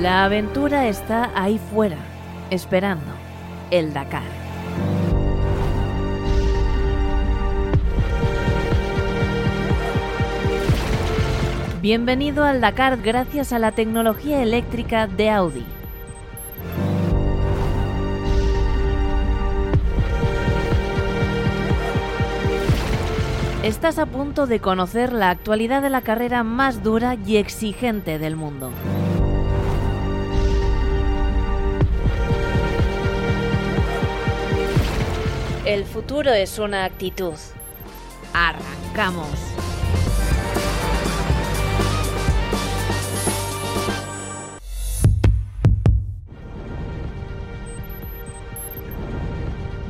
La aventura está ahí fuera, esperando el Dakar. Bienvenido al Dakar gracias a la tecnología eléctrica de Audi. Estás a punto de conocer la actualidad de la carrera más dura y exigente del mundo. El futuro es una actitud. Arrancamos.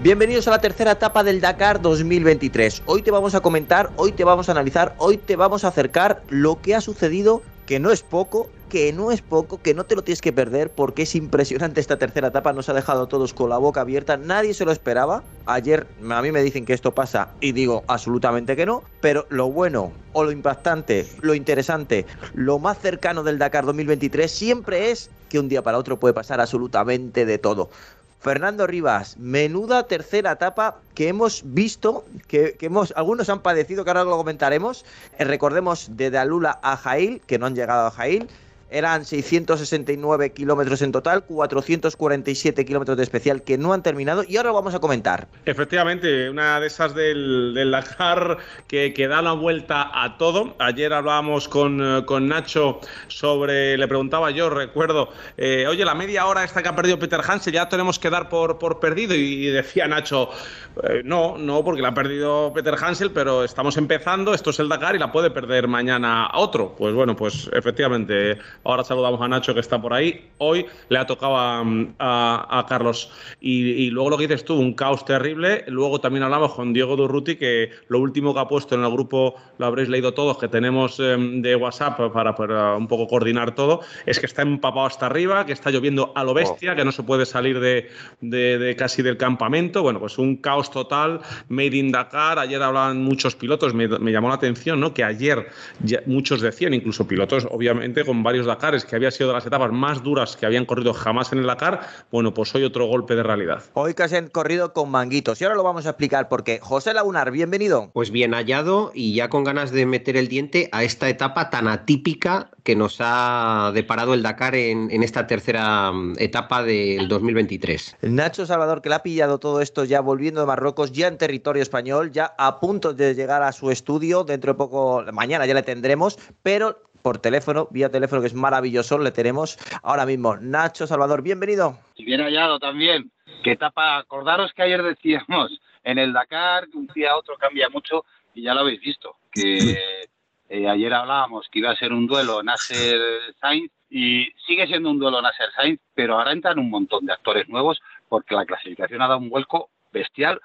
Bienvenidos a la tercera etapa del Dakar 2023. Hoy te vamos a comentar, hoy te vamos a analizar, hoy te vamos a acercar lo que ha sucedido, que no es poco, que no es poco, que no te lo tienes que perder porque es impresionante esta tercera etapa, nos ha dejado a todos con la boca abierta, nadie se lo esperaba. Ayer a mí me dicen que esto pasa y digo absolutamente que no, pero lo bueno o lo impactante, lo interesante, lo más cercano del Dakar 2023 siempre es que un día para otro puede pasar absolutamente de todo. Fernando Rivas, menuda tercera etapa que hemos visto, que, hemos, algunos han padecido, que ahora lo comentaremos. Eh, recordemos de Dalula a Jail, que no han llegado a Jail. Eran 669 kilómetros en total, 447 kilómetros de especial que no han terminado y ahora vamos a comentar. Efectivamente, una de esas del, Dakar que, que, da la vuelta a todo. Ayer hablábamos con, eh, con Nacho sobre, le preguntaba yo, recuerdo, eh, oye, la media hora esta que ha perdido Peter Hansen ya tenemos que dar por, por perdido y decía Nacho, eh, no, no, porque la ha perdido Peter Hansel, pero estamos empezando, esto es el Dakar y la puede perder mañana otro. Pues bueno, pues efectivamente, ahora saludamos a Nacho que está por ahí. Hoy le ha tocado a, Carlos. Y, luego lo que dices tú, un caos terrible. Luego también hablamos con Diego Durruti, que lo último que ha puesto en el grupo, lo habréis leído todos, que tenemos em, de WhatsApp para, para, un poco coordinar todo, es que está empapado hasta arriba, que está lloviendo a lo bestia, oh. que no se puede salir de, de casi del campamento. Bueno, pues un caos total, Made in Dakar. Ayer hablaban muchos pilotos, me, llamó la atención, ¿no? Que ayer muchos decían, incluso pilotos, obviamente, con varios Dakares, que había sido de las etapas más duras que habían corrido jamás en el Dakar. Bueno, pues hoy otro golpe de realidad. Hoy casi han corrido con manguitos. Y ahora lo vamos a explicar porque José Lagunar, bienvenido. Pues bien hallado y ya con ganas de meter el diente a esta etapa tan atípica que nos ha deparado el Dakar en, en esta tercera mm, etapa del 2023. Nacho Salvador, que le ha pillado todo esto ya volviendo de Marruecos, ya en territorio español, ya a punto de llegar a su estudio. Dentro de poco, mañana ya le tendremos, pero por teléfono, vía teléfono, que es maravilloso, le tenemos ahora mismo. Nacho Salvador, bienvenido. Y bien hallado también. ¿Qué etapa? Acordaros que ayer decíamos en el Dakar que un día a otro cambia mucho y ya lo habéis visto. Que eh, ayer hablábamos que iba a ser un duelo Nasser-Sainz y sigue siendo un duelo Nasser-Sainz, pero ahora entran un montón de actores nuevos porque la clasificación ha dado un vuelco bestial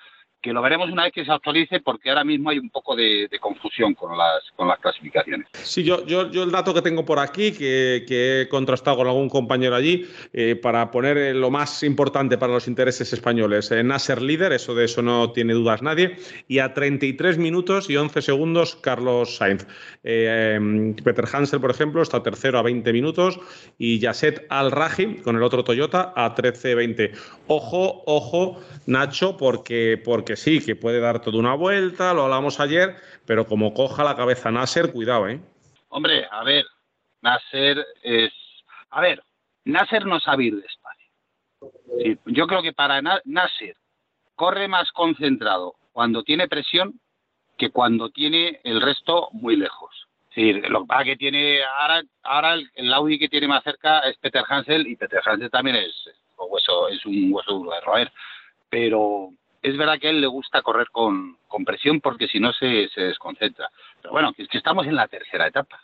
que lo veremos una vez que se actualice porque ahora mismo hay un poco de, confusión con las, con las clasificaciones. Sí, yo, yo, yo, el dato que tengo por aquí, que, he contrastado con algún compañero allí, eh, para poner lo más importante para los intereses españoles, eh, Nasser líder, eso de eso no tiene dudas nadie, y a 33 minutos y 11 segundos Carlos Sainz. Eh, Peter Hansel, por ejemplo, está tercero a 20 minutos y Yasset Al-Raji con el otro Toyota a 13-20. Ojo, ojo, Nacho, porque, porque sí, que puede dar toda una vuelta, lo hablamos ayer, pero como coja la cabeza Nasser, cuidado, ¿eh? Hombre, a ver, Nasser es... A ver, Nasser no sabe ir despacio. yo creo que para Nasser corre más concentrado cuando tiene presión que cuando tiene el resto muy lejos. Sí, lo que tiene ahora, ahora el, Audi que tiene más cerca es Peter Hansel y Peter Hansel también es, hueso, es un hueso duro de roer. Pero es verdad que a él le gusta correr con, presión porque si no se, desconcentra. Pero bueno, es que estamos en la tercera etapa.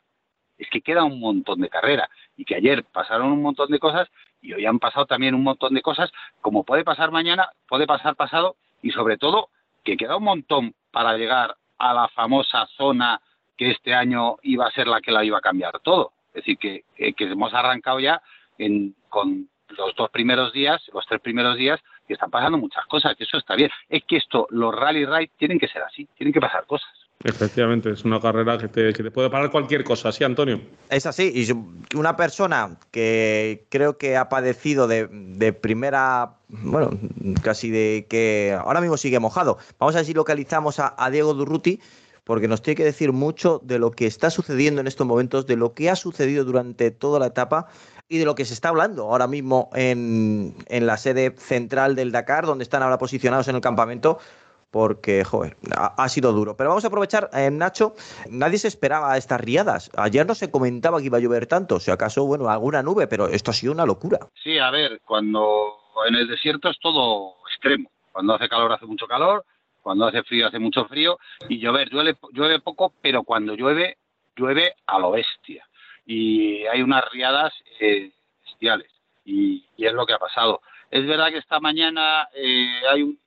Es que queda un montón de carrera y que ayer pasaron un montón de cosas y hoy han pasado también un montón de cosas, como puede pasar mañana, puede pasar pasado y sobre todo que queda un montón para llegar a la famosa zona que este año iba a ser la que la iba a cambiar todo. Es decir, que, hemos arrancado ya con los dos primeros días, los tres primeros días, que están pasando muchas cosas, que eso está bien. Es que esto, los rally ride tienen que ser así, tienen que pasar cosas. Efectivamente, es una carrera que te, puede parar cualquier cosa, ¿sí, Antonio? Es así, y una persona que creo que ha padecido de, primera, bueno, casi de que ahora mismo sigue mojado. Vamos a ver si localizamos a, Diego Durruti, porque nos tiene que decir mucho de lo que está sucediendo en estos momentos, de lo que ha sucedido durante toda la etapa y de lo que se está hablando ahora mismo en, en la sede central del Dakar, donde están ahora posicionados en el campamento porque, joder, ha, sido duro. Pero vamos a aprovechar, eh, Nacho, nadie se esperaba estas riadas. Ayer no se comentaba que iba a llover tanto, si acaso, bueno, alguna nube, pero esto ha sido una locura. Sí, a ver, cuando en el desierto es todo extremo. Cuando hace calor hace mucho calor, cuando hace frío hace mucho frío, y llover, llueve, llueve poco, pero cuando llueve, llueve a lo bestia. Y hay unas riadas eh, bestiales, y, es lo que ha pasado. Es verdad que esta mañana eh, hay un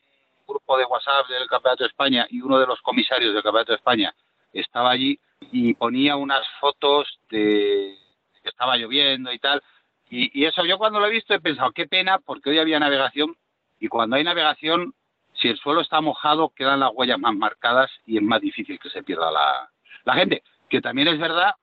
grupo de WhatsApp del Campeonato de España y uno de los comisarios del Campeonato de España estaba allí y ponía unas fotos de que estaba lloviendo y tal. Y, eso yo cuando lo he visto he pensado, qué pena, porque hoy había navegación y cuando hay navegación, si el suelo está mojado, quedan las huellas más marcadas y es más difícil que se pierda la, la gente. Que también es verdad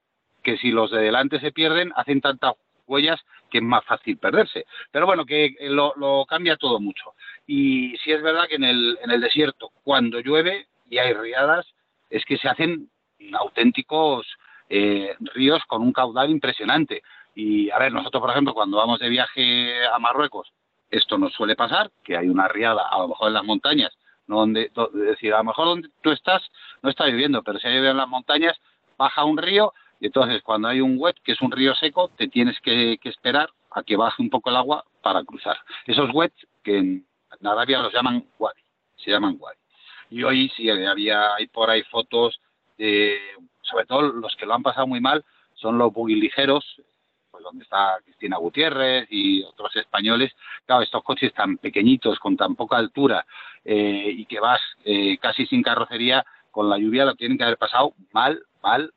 que si los de delante se pierden, hacen tantas huellas que es más fácil perderse. Pero bueno, que lo, lo cambia todo mucho. Y sí es verdad que en el, en el desierto, cuando llueve y hay riadas, es que se hacen auténticos eh, ríos con un caudal impresionante. Y a ver, nosotros, por ejemplo, cuando vamos de viaje a Marruecos, esto nos suele pasar, que hay una riada, a lo mejor en las montañas, no donde, decir, a lo mejor donde tú estás no está lloviendo, pero si hay lluvia en las montañas, baja un río entonces cuando hay un wet, que es un río seco, te tienes que, esperar a que baje un poco el agua para cruzar. Esos wets que en, Arabia los llaman wadi, se llaman wadi. Y hoy sí había hay por ahí fotos de, sobre todo los que lo han pasado muy mal, son los ligeros, pues donde está Cristina Gutiérrez y otros españoles. Claro, estos coches tan pequeñitos, con tan poca altura eh, y que vas eh, casi sin carrocería, con la lluvia lo tienen que haber pasado mal, mal,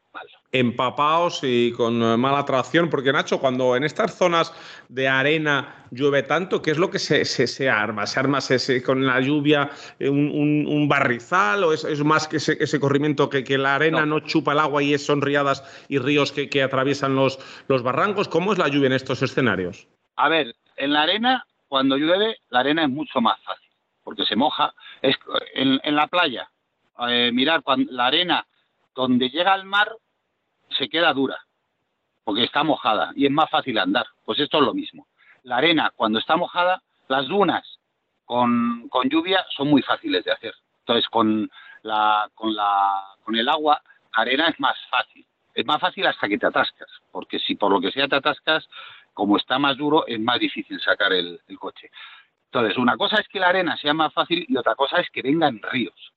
Empapados y con eh, mala tracción, porque Nacho, cuando en estas zonas de arena llueve tanto, ¿qué es lo que se, se, arma? ¿Se arma con la lluvia eh, un, barrizal o es, más que ese, corrimiento que, que, la arena no. chupa el agua y son riadas y ríos que, atraviesan los, los barrancos? ¿Cómo es la lluvia en estos escenarios? A ver, en la arena, cuando llueve, la arena es mucho más fácil, porque se moja. Es, en, la playa, eh, mirar, cuando la arena donde llega al mar se queda dura, porque está mojada y es más fácil andar. Pues esto es lo mismo. La arena, cuando está mojada, las dunas con, lluvia son muy fáciles de hacer. Entonces, con, la, con, la, con el agua, arena es más fácil. Es más fácil hasta que te atascas, porque si por lo que sea te atascas, como está más duro, es más difícil sacar el, coche. Entonces, una cosa es que la arena sea más fácil y otra cosa es que vengan ríos.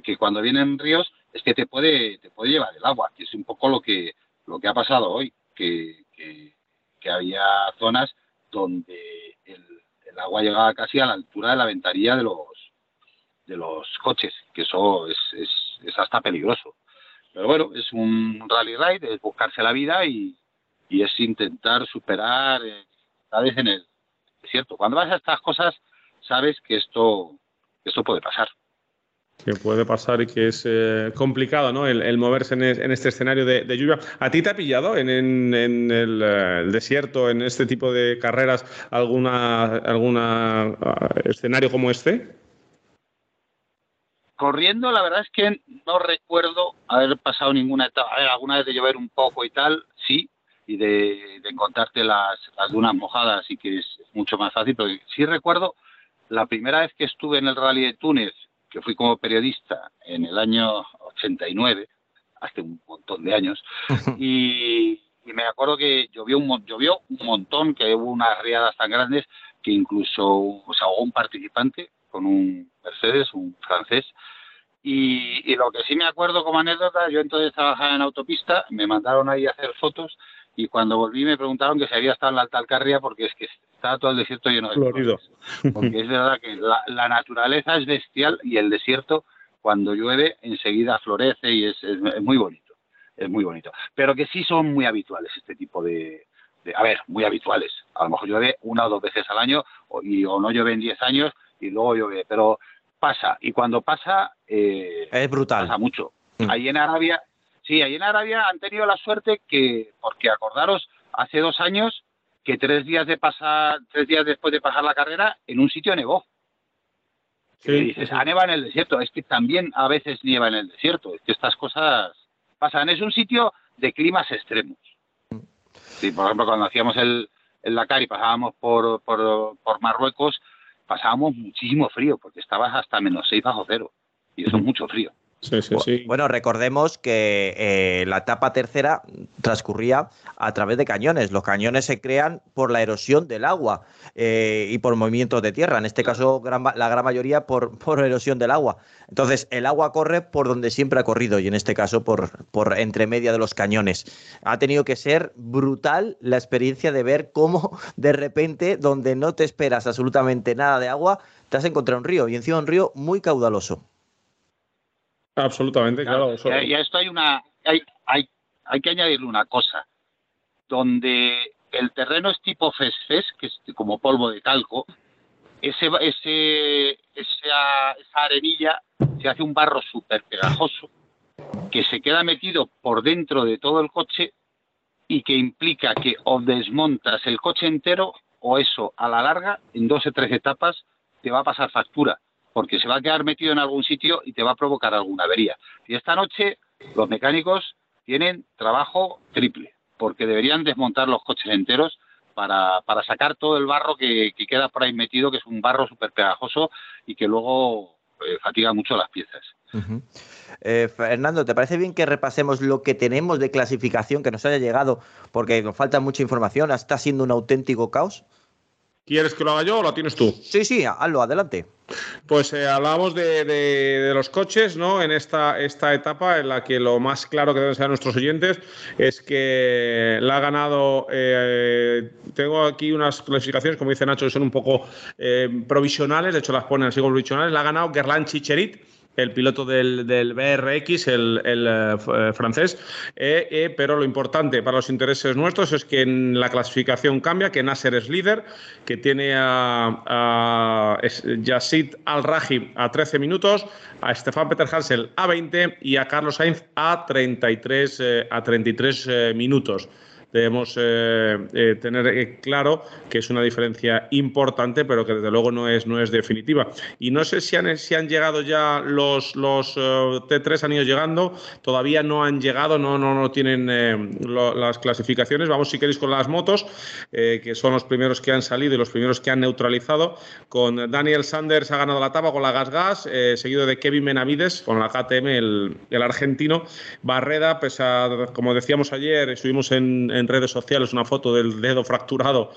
Que, cuando vienen ríos es que te puede, te puede llevar el agua, que es un poco lo que, lo que ha pasado hoy, que, que, había zonas donde el, agua llegaba casi a la altura de la ventanilla de los, de los coches, que eso es, es, es hasta peligroso. Pero bueno, es un rally ride, es buscarse la vida y, y es intentar superar eh, dificultades en el desierto. Cuando vas a estas cosas, sabes que esto, que esto puede pasar que puede pasar y que es eh, complicado ¿no? el, moverse en, este escenario de, lluvia. ¿A ti te ha pillado en, en, el, eh, desierto, en este tipo de carreras, alguna, alguna uh, escenario como este? Corriendo, la verdad es que no recuerdo haber pasado ninguna etapa. A ver, alguna vez de llover un poco y tal, sí, y de, de encontrarte las, las dunas mojadas y que es mucho más fácil, pero sí recuerdo la primera vez que estuve en el rally de Túnez que fui como periodista en el año 89, hace un montón de años, y, me acuerdo que llovió un, llovió un montón, que hubo unas riadas tan grandes que incluso se ahogó un participante con un Mercedes, un francés, y, lo que sí me acuerdo como anécdota, yo entonces trabajaba en autopista, me mandaron ahí a hacer fotos y cuando volví me preguntaron que si había estado en la Alta Alcarria porque es que estaba todo el desierto lleno de florido. Porque es verdad que la, naturaleza es bestial y el desierto cuando llueve enseguida florece y es, muy bonito, es muy bonito. Pero que sí son muy habituales este tipo de, a ver, muy habituales. A lo mejor llueve una o dos veces al año o, y, o no llueve en diez años y luego llueve, pero pasa y cuando pasa eh, es brutal. Pasa mucho. Mm. Ahí en Arabia, sí, ahí en Arabia han tenido la suerte que, porque acordaros, hace dos años que tres días de pasar, tres días después de pasar la carrera, en un sitio nevó. Sí, dices, ah, neva en el desierto. Es que también a veces nieva en el desierto. Es que estas cosas pasan. Es un sitio de climas extremos. Sí, por ejemplo, cuando hacíamos el, el Dakar y pasábamos por, por, por Marruecos, pasábamos muchísimo frío, porque estabas hasta menos 6 bajo cero. Y eso es mucho frío. Sí, sí, sí. Bueno, recordemos que eh, la etapa tercera transcurría a través de cañones. Los cañones se crean por la erosión del agua eh, y por movimientos de tierra. En este caso, la gran mayoría por, por, erosión del agua. Entonces, el agua corre por donde siempre ha corrido y en este caso por, por entre media de los cañones. Ha tenido que ser brutal la experiencia de ver cómo de repente, donde no te esperas absolutamente nada de agua, te has encontrado un río y encima un río muy caudaloso. Absolutamente, claro. Y a esto hay una, hay, hay, hay que añadirle una cosa, donde el terreno es tipo fesfes, que es como polvo de talco, ese, ese, esa, esa arenilla se hace un barro súper pegajoso que se queda metido por dentro de todo el coche y que implica que o desmontas el coche entero o eso a la larga, en dos o tres etapas, te va a pasar factura porque se va a quedar metido en algún sitio y te va a provocar alguna avería. Y esta noche los mecánicos tienen trabajo triple, porque deberían desmontar los coches enteros para, para sacar todo el barro que, queda por ahí metido, que es un barro súper pegajoso y que luego eh, fatiga mucho las piezas. Eh, Fernando, ¿te parece bien que repasemos lo que tenemos de clasificación que nos haya llegado? Porque nos falta mucha información. ¿Está siendo un auténtico caos? ¿Quieres que lo haga yo o lo tienes tú? Sí, sí, hazlo, adelante. Pues eh, hablábamos de, los coches, ¿no? En esta, esta etapa en la que lo más claro que deben ser nuestros oyentes es que la ha ganado. Eh, tengo aquí unas clasificaciones, como dice Nacho, que son un poco eh, provisionales, de hecho las ponen así como provisionales. La ha ganado Gerland Chicherit el piloto del, BRX, el, eh, eh, francés, eh, pero lo importante para los intereses nuestros es que en la clasificación cambia, que Nasser es líder, que tiene a, a Yassid Al-Rahib a 13 minutos, a Stefan Peter Hansel a 20 y a Carlos Sainz a 33, a 33 minutos debemos eh, eh, tener eh, claro que es una diferencia importante, pero que desde luego no es, no es definitiva. Y no sé si han, si han llegado ya los, los T3, han ido llegando, todavía no han llegado, no, no, no tienen las clasificaciones. Vamos, si queréis, con las motos, que son los primeros que han salido y los primeros que han neutralizado. Con Daniel Sanders ha ganado la etapa con la Gas Gas, seguido de Kevin Menavides con la KTM, el, el argentino. Barreda, pues como decíamos ayer, estuvimos en redes sociales una foto del dedo fracturado.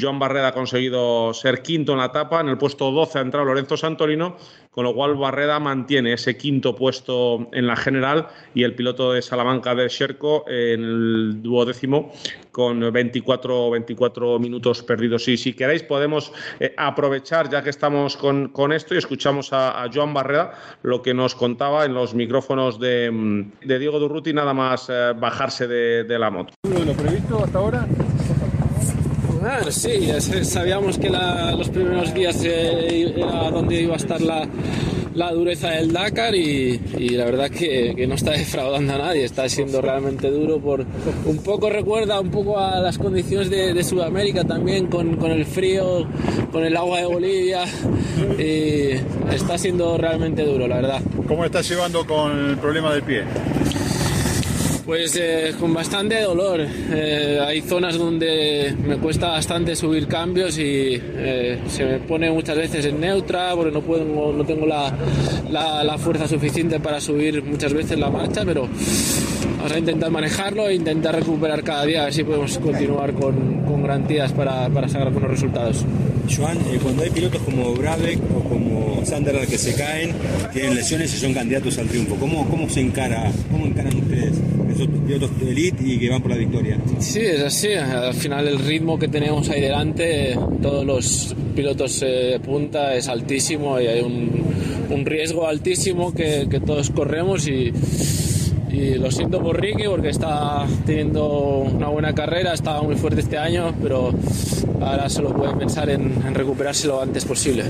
Joan Barreda ha conseguido ser quinto en la etapa. En el puesto 12 ha entrado Lorenzo Santolino, con lo cual Barreda mantiene ese quinto puesto en la general y el piloto de Salamanca de Sherco en el duodécimo con 24, 24 minutos perdidos. Y si queréis podemos eh, aprovechar ya que estamos con, con esto y escuchamos a, Joan Barreda lo que nos contaba en los micrófonos de, de Diego Durruti nada más eh, bajarse de, de la moto. ¿Lo previsto hasta ahora? Sí, sabíamos que los primeros días eh, era donde iba a estar la, dureza del Dakar y, la verdad que, no está defraudando a nadie, está siendo realmente duro por un poco recuerda un poco a las condiciones de, Sudamérica también con, con, el frío, con el agua de Bolivia y está siendo realmente duro la verdad. ¿Cómo estás llevando con el problema del pie? Pues eh, con bastante dolor. Eh, hay zonas donde me cuesta bastante subir cambios y eh, se me pone muchas veces en neutra porque no, puedo, no tengo la, la, fuerza suficiente para subir muchas veces la marcha, pero vamos a intentar manejarlo e intentar recuperar cada día, a ver si podemos continuar con, con garantías para, para sacar buenos resultados. Joan, cuando hay pilotos como Brabeck o como Sander que se caen, tienen lesiones y son candidatos al triunfo, ¿cómo, cómo se encara, cómo encaran ustedes? Esos pilotos de elite y que van por la victoria. Sí, es así. Al final el ritmo que tenemos ahí delante, todos los pilotos eh, de punta es altísimo y hay un, un riesgo altísimo que, que, todos corremos y, y lo siento por Ricky porque está teniendo una buena carrera, estaba muy fuerte este año, pero ahora solo puede pensar en, en recuperarse lo antes posible.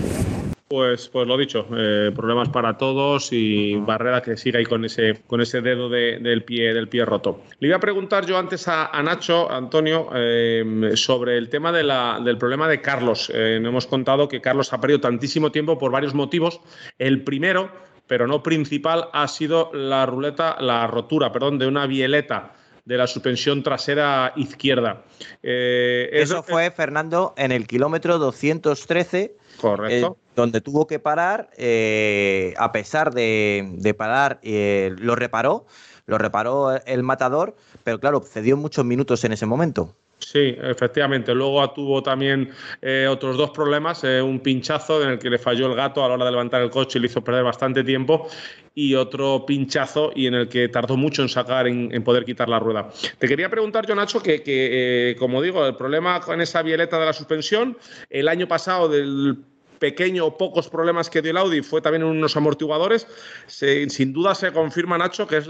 Pues, pues lo dicho, eh, problemas para todos y Barrera que siga ahí con ese, con ese dedo del, pie, del pie roto. Le iba a preguntar yo antes a, Nacho, Antonio, eh, sobre el tema del problema de Carlos. Eh, hemos contado que Carlos ha perdido tantísimo tiempo por varios motivos. El primero, pero no principal, ha sido la ruleta, la rotura, perdón, de una bieleta de la suspensión trasera izquierda. Eso fue, Fernando, en el kilómetro 213. Correcto donde tuvo que parar, eh, a pesar de, parar, eh, lo reparó, lo reparó el matador, pero claro, cedió muchos minutos en ese momento. Sí, efectivamente. Luego tuvo también eh, otros dos problemas, un pinchazo en el que le falló el gato a la hora de levantar el coche y le hizo perder bastante tiempo y otro pinchazo y en el que tardó mucho en sacar, en, poder quitar la rueda. Te quería preguntar yo, Nacho, que, como digo, el problema con esa violeta de la suspensión, el año pasado del pequeño o pocos problemas que dio el Audi fue también unos amortiguadores. sin duda se confirma, Nacho, que es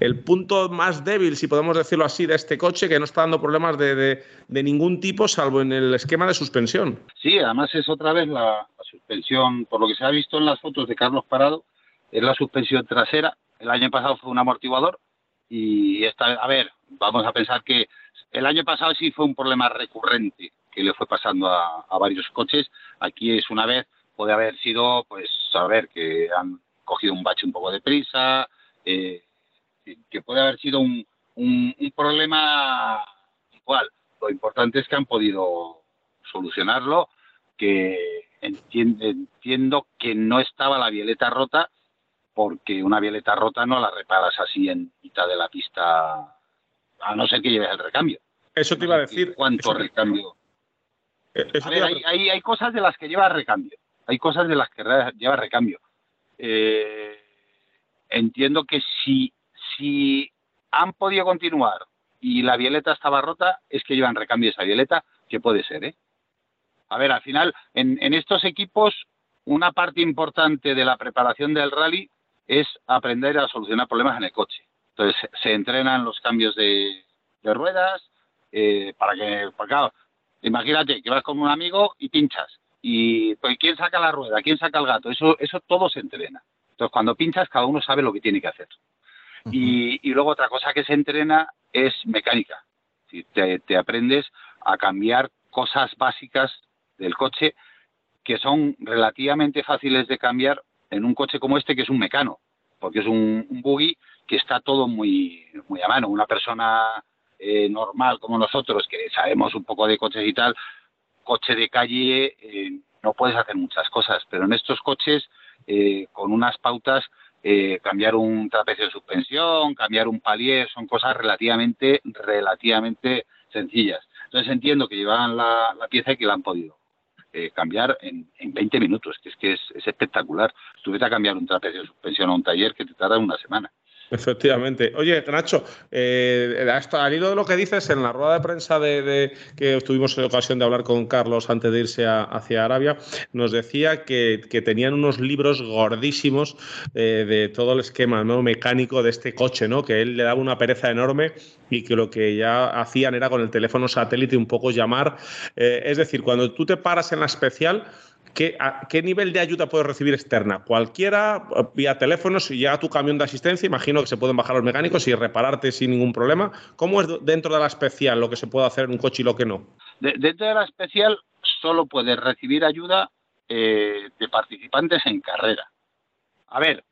el punto más débil, si podemos decirlo así, de este coche, que no está dando problemas de, ningún tipo, salvo en el esquema de suspensión. Sí, además es otra vez la, suspensión, por lo que se ha visto en las fotos de Carlos Parado, es la suspensión trasera. El año pasado fue un amortiguador y esta, a ver, vamos a pensar que el año pasado sí fue un problema recurrente que le fue pasando a, varios coches. Aquí es una vez, puede haber sido, pues, a ver, que han cogido un bache un poco de prisa, eh, que puede haber sido un, problema igual. Lo importante es que han podido solucionarlo, que entiendo, que no estaba la violeta rota, porque una violeta rota no la reparas así en mitad de la pista, a no ser que lleves el recambio. Eso te iba a decir. ¿Cuánto recambio? Hay, cosas de las que lleva recambio. Hay cosas de las que lleva recambio. Eh, entiendo que si, si han podido continuar y la violeta estaba rota, es que llevan recambio esa violeta, que puede ser, ¿eh? A ver, al final, en, estos equipos, una parte importante de la preparación del rally es aprender a solucionar problemas en el coche. Entonces, se entrenan los cambios de, ruedas, eh, para que, claro, Imagínate que vas con un amigo y pinchas. Y pues, ¿quién saca la rueda? ¿Quién saca el gato? Eso, eso todo se entrena. Entonces, cuando pinchas, cada uno sabe lo que tiene que hacer. y, luego otra cosa que se entrena es mecánica. Te, te aprendes a cambiar cosas básicas del coche que son relativamente fáciles de cambiar en un coche como este, que es un mecano, porque es un, un buggy que está todo muy, muy a mano. Una persona eh, normal como nosotros, que sabemos un poco de coches y tal, coche de calle eh, no puedes hacer muchas cosas, pero en estos coches, eh, con unas pautas, cambiar un trapecio de suspensión, cambiar un palier, son cosas relativamente, relativamente sencillas. Entonces entiendo que llevaban la, pieza y que la han podido cambiar en, en, 20 minutos, que es que es, es espectacular. Estuve a cambiar un trapecio de suspensión a un taller que te tarda una semana. Efectivamente. Oye, Nacho, eh, al hilo de lo que dices, en la rueda de prensa de, que tuvimos ocasión de hablar con Carlos antes de irse hacia Arabia, nos decía que, tenían unos libros gordísimos eh, de todo el esquema mecánico de este coche, ¿no? Que él le daba una pereza enorme y que lo que ya hacían era con el teléfono satélite un poco llamar. Eh, es decir, cuando tú te paras en la especial, ¿Qué, nivel de ayuda puedes recibir externa? Cualquiera, vía teléfono, si llega tu camión de asistencia, imagino que se pueden bajar los mecánicos y repararte sin ningún problema. ¿Cómo es dentro de la especial lo que se puede hacer en un coche y lo que no? dentro de la especial solo puedes recibir ayuda eh, de participantes en carrera. A ver,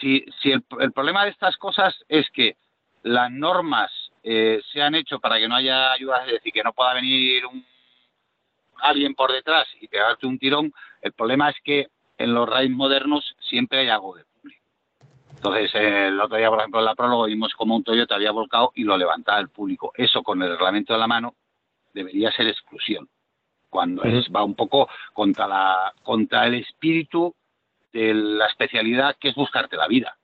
si, el, problema de estas cosas es que las normas eh, se han hecho para que no haya ayuda, es decir, que no pueda venir un alguien por detrás y pegarte un tirón, el problema es que en los raids modernos siempre hay algo de público. Entonces, el otro día, por ejemplo, en la prólogo vimos como un Toyota había volcado y lo levantaba el público. Eso con el reglamento de la mano debería ser exclusión, cuando es, va un poco contra, la, contra el espíritu de la especialidad que es buscarte la vida.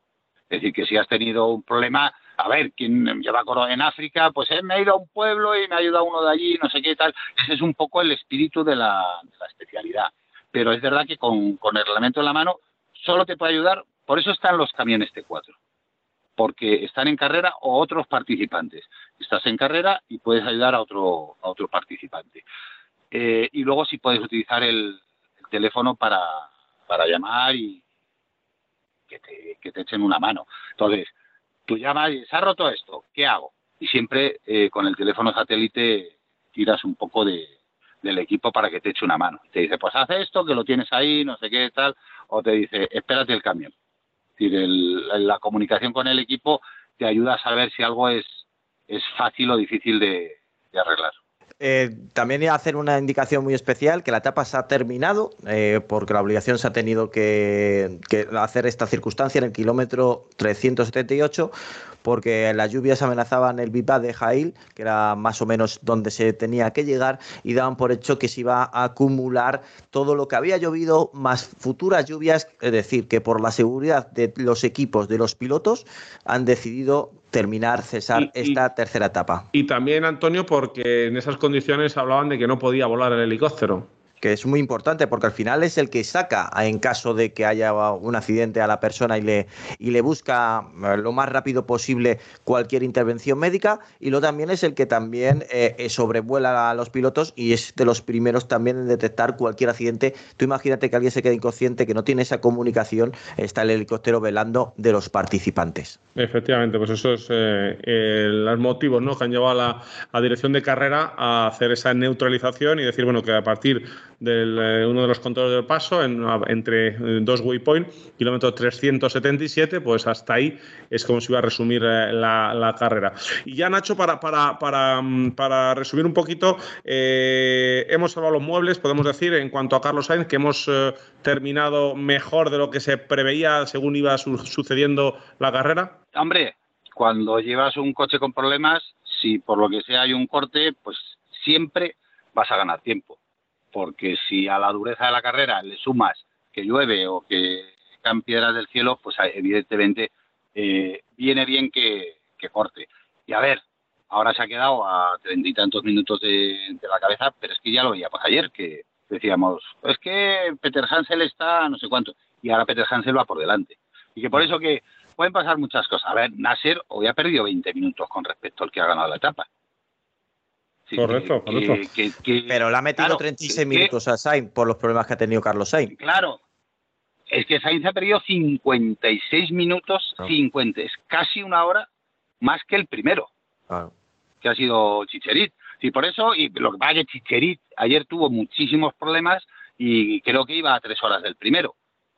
Es decir, que si has tenido un problema, a ver, quien yo me en África, pues me ha ido a un pueblo y me ha ayudado uno de allí, no sé qué tal. Ese es un poco el espíritu de la, especialidad. Pero es verdad que con, el reglamento en la mano solo te puede ayudar, por eso están los camiones T4, porque están en carrera o otros participantes. Estás en carrera y puedes ayudar a otro, participante. Eh, y luego si puedes utilizar el, teléfono para, para llamar y que te, que te echen una mano. Entonces, tú llamas y se ha roto esto, ¿qué hago? Y siempre eh, con el teléfono satélite tiras un poco de, del equipo para que te eche una mano. Te dice, pues haz esto, que lo tienes ahí, no sé qué, tal, o te dice, espérate el camión. Es decir, la comunicación con el equipo te ayuda a saber si algo es, es fácil o difícil de, de arreglar. Eh, también hacer una indicación muy especial, que la etapa se ha terminado, eh, porque la obligación se ha tenido que, hacer esta circunstancia en el kilómetro 378, porque las lluvias amenazaban el BIPA de Jail, que era más o menos donde se tenía que llegar, y daban por hecho que se iba a acumular todo lo que había llovido, más futuras lluvias, es decir, que por la seguridad de los equipos, de los pilotos, han decidido terminar, cesar Y- y- esta tercera etapa. Y también, Antonio, porque en esas condiciones hablaban de que no podía volar el helicóptero. Que es muy importante porque al final es el que saca en caso de que haya un accidente a la persona y le, y le busca eh, lo más rápido posible cualquier intervención médica y luego también es el que también eh, eh, sobrevuela a los pilotos y es de los primeros también en detectar cualquier accidente. Tú imagínate que alguien se queda inconsciente, que no tiene esa comunicación, está el helicóptero velando de los participantes. Efectivamente, pues eso es eh, los motivos ¿no? que han llevado a la dirección de carrera a hacer esa neutralización y decir bueno que a partir de uno de los controles del paso en, entre eh, dos waypoints, kilómetro 377, pues hasta ahí es como se iba a resumir eh, la, carrera. Y ya Nacho, para, para, para, mm, para resumir un poquito, eh, hemos salvado los muebles, podemos decir, en cuanto a Carlos Sainz, que hemos eh, terminado mejor de lo que se preveía según iba su- sucediendo la carrera. Hombre, cuando llevas un coche con problemas, si por lo que sea hay un corte, pues siempre vas a ganar tiempo. Porque si a la dureza de la carrera le sumas que llueve o que caen piedras del cielo, pues evidentemente eh, viene bien que, que corte. Y a ver, ahora se ha quedado a treinta y tantos minutos de, de la cabeza, pero es que ya lo veíamos ayer, que decíamos, es que Peter Hansel está no sé cuánto, y ahora Peter Hansel va por delante. Y que por eso que pueden pasar muchas cosas. A ver, Nasser hoy ha perdido 20 minutos con respecto al que ha ganado la etapa. Sí, Correcto, que- correcto. que- que- Pero le ha metido claro, 36 es que- minutos a Sainz por los problemas que ha tenido Carlos Sainz. Claro, es que Sainz ha perdido 56 minutos, Ah. 50, es casi una hora más que el primero, Claro. que ha sido Chicherit. Sí, por eso, y lo que pasa es que Chicherit ayer tuvo muchísimos problemas y creo que iba a tres horas del primero,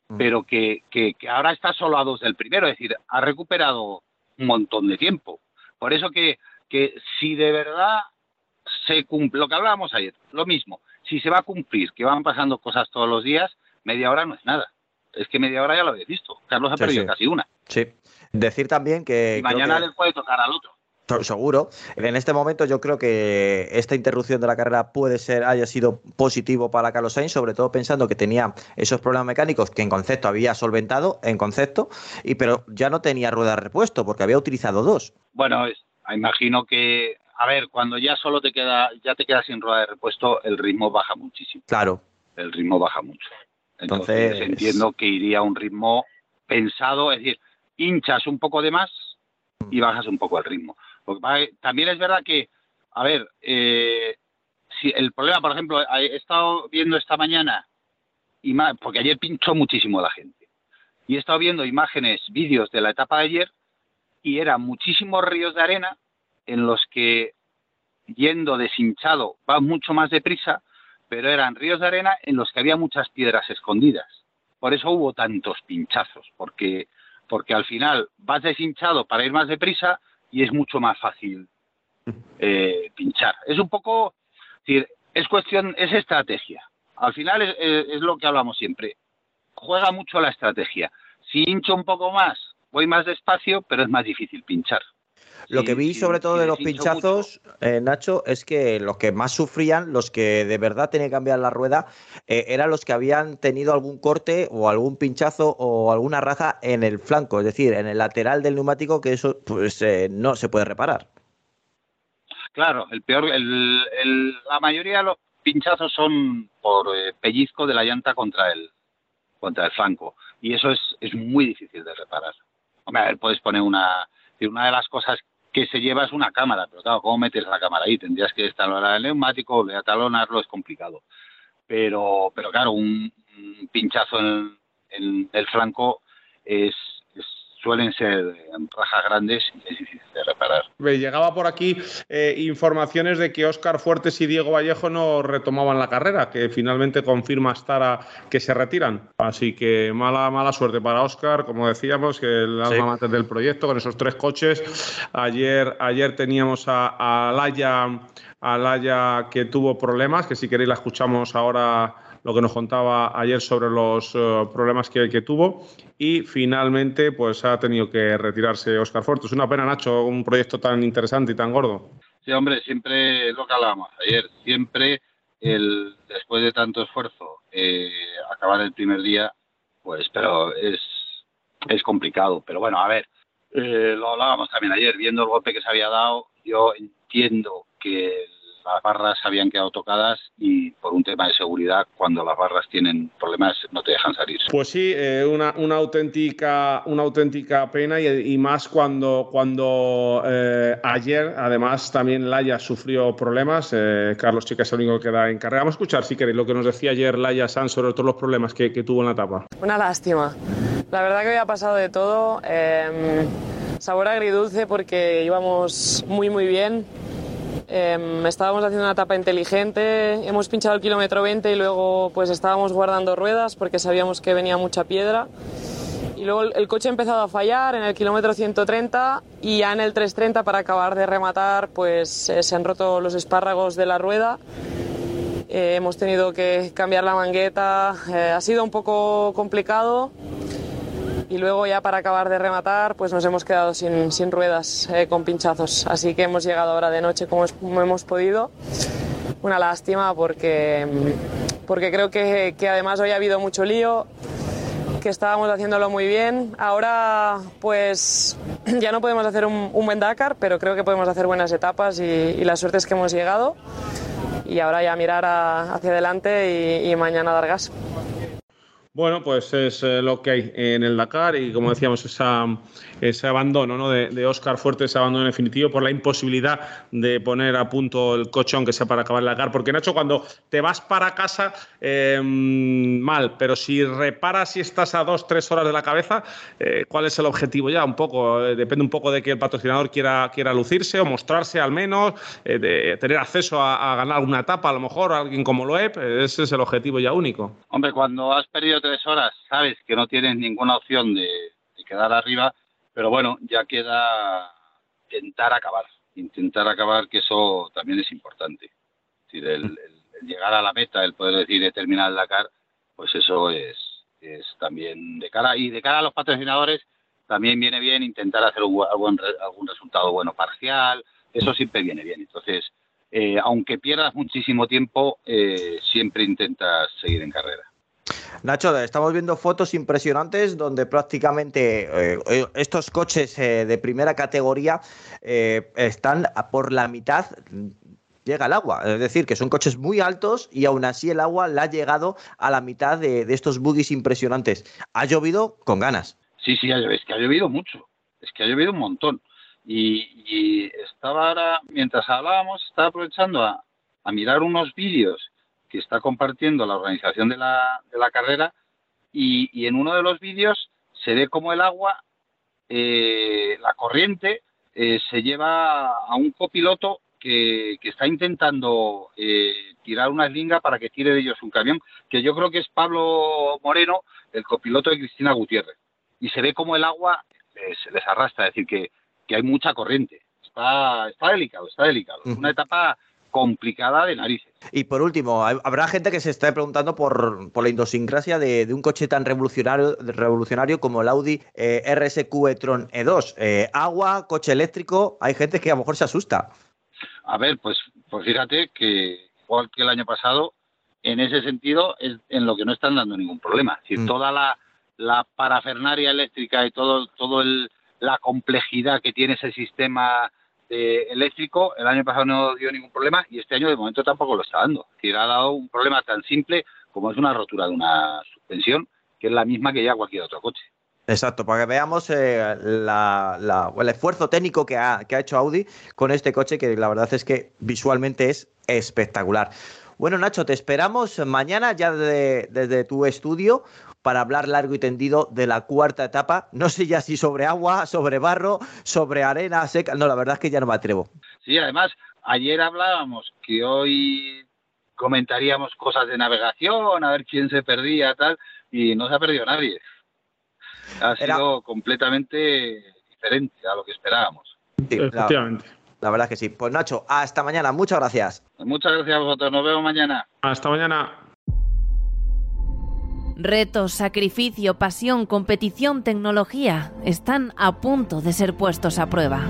Mm. pero que, que, que ahora está solo a dos del primero, es decir, ha recuperado un montón de tiempo. Por eso que, que si de verdad se cumple, lo que hablábamos ayer, lo mismo, si se va a cumplir, que van pasando cosas todos los días, media hora no es nada. Es que media hora ya lo habéis visto. Carlos ha Sí, perdido sí. casi una. Sí. Decir también que. y mañana que- le puede tocar al otro. Seguro. En este momento yo creo que esta interrupción de la carrera puede ser, haya sido positivo para Carlos Sainz, sobre todo pensando que tenía esos problemas mecánicos que en concepto había solventado, en concepto, y pero ya no tenía rueda de repuesto porque había utilizado dos. Bueno, es- imagino que, a ver, cuando ya solo te queda, ya te quedas sin rueda de repuesto, el ritmo baja muchísimo. Claro. El ritmo baja mucho. Entonces, Entonces- entiendo que iría a un ritmo pensado, es decir, hinchas un poco de más y bajas un poco el ritmo. Lo que pasa es que también es verdad que, a ver, eh, si el problema, por ejemplo, he estado viendo esta mañana, porque ayer pinchó muchísimo la gente, y he estado viendo imágenes, vídeos de la etapa de ayer, y eran muchísimos ríos de arena en los que yendo deshinchado va mucho más deprisa, pero eran ríos de arena en los que había muchas piedras escondidas. Por eso hubo tantos pinchazos, porque, porque al final vas deshinchado para ir más deprisa y es mucho más fácil eh, pinchar. Es un poco, es cuestión, es estrategia. Al final es lo que hablamos siempre. Juega mucho la estrategia. Si hincho un poco más, voy más despacio, pero es más difícil pinchar. Lo que vi sobre todo de los pinchazos, eh, Nacho, es que los que más sufrían, los que de verdad tenían que cambiar la rueda, eh, eran los que habían tenido algún corte o algún pinchazo o alguna raja en el flanco, es decir, en el lateral del neumático, que eso pues eh, no se puede reparar. Claro, el peor, el, el- la mayoría de los pinchazos son por eh, pellizco de la llanta contra el contra el flanco y eso es, es muy difícil de reparar. Hombre, a ver, puedes poner una una de las cosas que se lleva es una cámara, pero claro, ¿cómo metes la cámara ahí? Tendrías que instalar el neumático, volver a talonarlo, es complicado. pero, pero claro, un, pinchazo en, en el flanco es- suelen ser rajas grandes y es difícil de reparar. Me Llegaba por aquí eh, informaciones de que Óscar Fuertes y Diego Vallejo no retomaban la carrera, que finalmente confirma Stara que se retiran. Así que mala, mala suerte para Óscar, como decíamos, que el alma Sí. mater del proyecto con esos tres coches. Ayer, ayer teníamos a, a Laia, a Laia que tuvo problemas, que si queréis la escuchamos ahora lo que nos contaba ayer sobre los eh, problemas que, que tuvo y finalmente pues ha tenido que retirarse Óscar Fuertes. Es una pena, Nacho, un proyecto tan interesante y tan gordo. Sí, hombre, siempre lo que hablábamos ayer, siempre el después de tanto esfuerzo eh, acabar el primer día, pues, pero es, es complicado. Pero bueno, a ver, eh, lo hablábamos también ayer, viendo el golpe que se había dado, yo entiendo que las barras habían quedado tocadas y por un tema de seguridad, cuando las barras tienen problemas no te dejan salir. Pues sí, eh, una, una auténtica, una auténtica pena y, y más cuando, cuando eh, ayer, además, también Laia sufrió problemas. Eh, Carlos Chica es el único que queda en carrera. Vamos a escuchar, si queréis, lo que nos decía ayer Laia Sanz sobre todos los problemas que, que tuvo en la etapa. Una lástima. La verdad que había pasado de todo. eh, sabor agridulce porque íbamos muy muy bien. Eh, estábamos haciendo una etapa inteligente, hemos pinchado el kilómetro 20 y luego pues estábamos guardando ruedas porque sabíamos que venía mucha piedra. Y luego el, coche ha empezado a fallar en el kilómetro 130 y ya en el 330 para acabar de rematar pues eh, se han roto los espárragos de la rueda eh, hemos tenido que cambiar la mangueta, eh, ha sido un poco complicado y luego ya para acabar de rematar pues nos hemos quedado sin, sin ruedas eh, con pinchazos, así que hemos llegado ahora de noche como, hemos podido. Una lástima porque, porque creo que, que además hoy ha habido mucho lío, que estábamos haciéndolo muy bien. Ahora pues ya no podemos hacer un, buen Dakar, pero creo que podemos hacer buenas etapas y, y la suerte es que hemos llegado y ahora ya mirar hacia adelante y, y mañana dar gas. Bueno, pues es eh, lo que hay en el Dakar y como decíamos, esa, ese abandono ¿no? de, de Oscar Fuerte, ese abandono definitivo por la imposibilidad de poner a punto el coche aunque sea para acabar el Dakar. Porque Nacho, cuando te vas para casa, eh, mal, pero si reparas y estás a dos, tres horas de la cabeza, eh, ¿cuál es el objetivo ya? Un poco, eh, depende un poco de que el patrocinador quiera, quiera lucirse o mostrarse al menos, eh, de tener acceso a, ganar alguna etapa, a lo mejor, alguien como Loeb, ese es el objetivo ya único. Hombre, cuando has perdido tres horas, sabes que no tienes ninguna opción de quedar arriba, pero bueno, ya queda intentar acabar, intentar acabar, que eso también es importante. Es decir, el, el- el llegar a la meta, el poder decir he terminado el Dakar, pues eso es, es también de cara, y de cara a los patrocinadores, también viene bien intentar hacer un, algún, algún resultado bueno parcial, eso siempre viene bien. Entonces, eh, aunque pierdas muchísimo tiempo, eh, siempre intentas seguir en carrera. Nacho, estamos viendo fotos impresionantes donde prácticamente eh, estos coches eh, de primera categoría eh, están por la mitad, llega el agua. Es decir, que son coches muy altos y aún así el agua le ha llegado a la mitad de, estos buggies impresionantes. Ha llovido con ganas. Sí, sí, es que ha llovido mucho, es que ha llovido un montón. Y, y estaba ahora, mientras hablábamos, estaba aprovechando a, a mirar unos vídeos que está compartiendo la organización de la, de la carrera y, y en uno de los vídeos se ve como el agua, eh, la corriente, eh, se lleva a un copiloto que, que está intentando eh, tirar una eslinga para que tire de ellos un camión, que yo creo que es Pablo Moreno, el copiloto de Cristina Gutiérrez y se ve como el agua les, les arrastra, es decir, que, que hay mucha corriente. Está, está delicado, está delicado. Es una etapa complicada de narices. Y por último, habrá gente que se esté preguntando por, por la idiosincrasia de, de un coche tan revolucionario, revolucionario como el Audi eh, RSQ e-tron E2. Eh, agua, coche eléctrico, hay gente que a lo mejor se asusta. A ver, pues, pues fíjate que igual que el año pasado, en ese sentido es en lo que no están dando ningún problema. Es decir, Mm. toda la, la parafernaria eléctrica y todo, todo el, la complejidad que tiene ese sistema eh, eléctrico, el año pasado no dio ningún problema y este año de momento tampoco lo está dando. Es ha dado un problema tan simple como es una rotura de una suspensión, que es la misma que ya cualquier otro coche. Exacto, para que veamos eh, el esfuerzo técnico que ha, que ha hecho Audi con este coche, que la verdad es que visualmente es espectacular. Bueno, Nacho, te esperamos mañana ya desde tu estudio para hablar largo y tendido de la cuarta etapa. No sé ya si sobre agua, sobre barro, sobre arena seca. No, la verdad es que ya no me atrevo. Sí, además, ayer hablábamos que hoy comentaríamos cosas de navegación, a ver quién se perdía, tal, y no se ha perdido nadie. Ha sido completamente diferente a lo que esperábamos. Efectivamente. La, la verdad es que sí. Pues Nacho, hasta mañana. Muchas gracias. Muchas gracias a vosotros. Nos vemos mañana. Hasta mañana. Retos, sacrificio, pasión, competición, tecnología están a punto de ser puestos a prueba.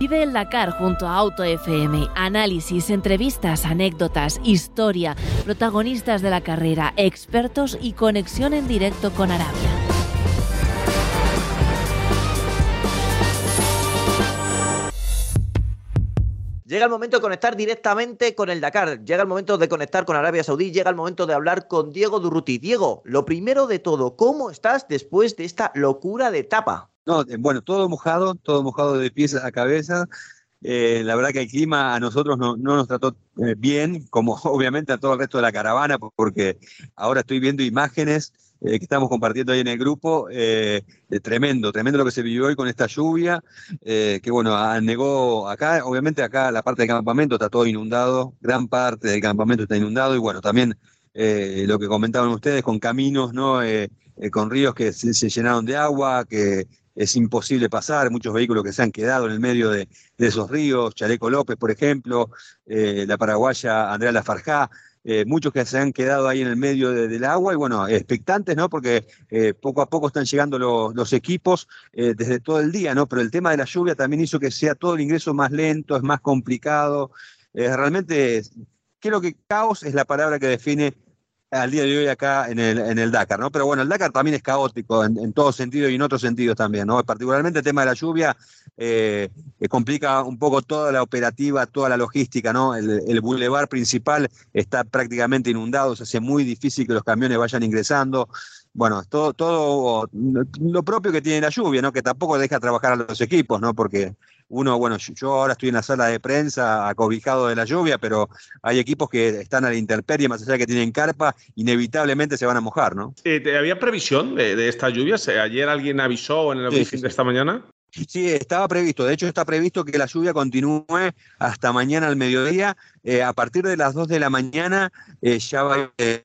Vive el Dakar junto a Auto FM. Análisis, entrevistas, anécdotas, historia, protagonistas de la carrera, expertos y conexión en directo con Arabia. Llega el momento de conectar directamente con el Dakar, llega el momento de conectar con Arabia Saudí, llega el momento de hablar con Diego Durruti. Diego, lo primero de todo, ¿cómo estás después de esta locura de etapa? No, eh, bueno, todo mojado, todo mojado de pies a cabeza. Eh, la verdad que el clima a nosotros no, nos trató eh, bien, como obviamente a todo el resto de la caravana, porque ahora estoy viendo imágenes que estamos compartiendo ahí en el grupo. tremendo, tremendo lo que se vivió hoy con esta lluvia, que bueno, negó acá, obviamente acá la parte del campamento está todo inundado, gran parte del campamento está inundado y bueno, también lo que comentaban ustedes con caminos, ¿no? con ríos que se, llenaron de agua, que es imposible pasar, muchos vehículos que se han quedado en el medio de, esos ríos, Chaleco López, por ejemplo, eh, la paraguaya Andrea Lafarjá, eh, muchos que se han quedado ahí en el medio del agua y bueno, expectantes, ¿no? Porque eh, poco a poco están llegando los, equipos desde todo el día, ¿no? Pero el tema de la lluvia también hizo que sea todo el ingreso más lento, es más complicado. realmente, creo que caos es la palabra que define al día de hoy acá en el, en el Dakar, ¿no? Pero bueno, el Dakar también es caótico en, en todo sentido y en otros sentidos también, ¿no? Particularmente el tema de la lluvia eh, complica un poco toda la operativa, toda la logística, ¿no? El, el bulevar principal está prácticamente inundado, se hace muy difícil que los camiones vayan ingresando. Bueno, todo, todo lo propio que tiene la lluvia, ¿no? Que tampoco deja trabajar a los equipos, ¿no? Porque uno, bueno, yo ahora estoy en la sala de prensa acobijado de la lluvia, pero hay equipos que están a la intemperie, más allá de que tienen carpa, inevitablemente se van a mojar, ¿no? ¿Había previsión de, estas lluvias? ¿Ayer alguien avisó en el briefing de esta mañana? Sí, estaba previsto. De hecho, está previsto que la lluvia continúe hasta mañana al mediodía. Eh, a partir de las 2 de la mañana eh, ya va eh,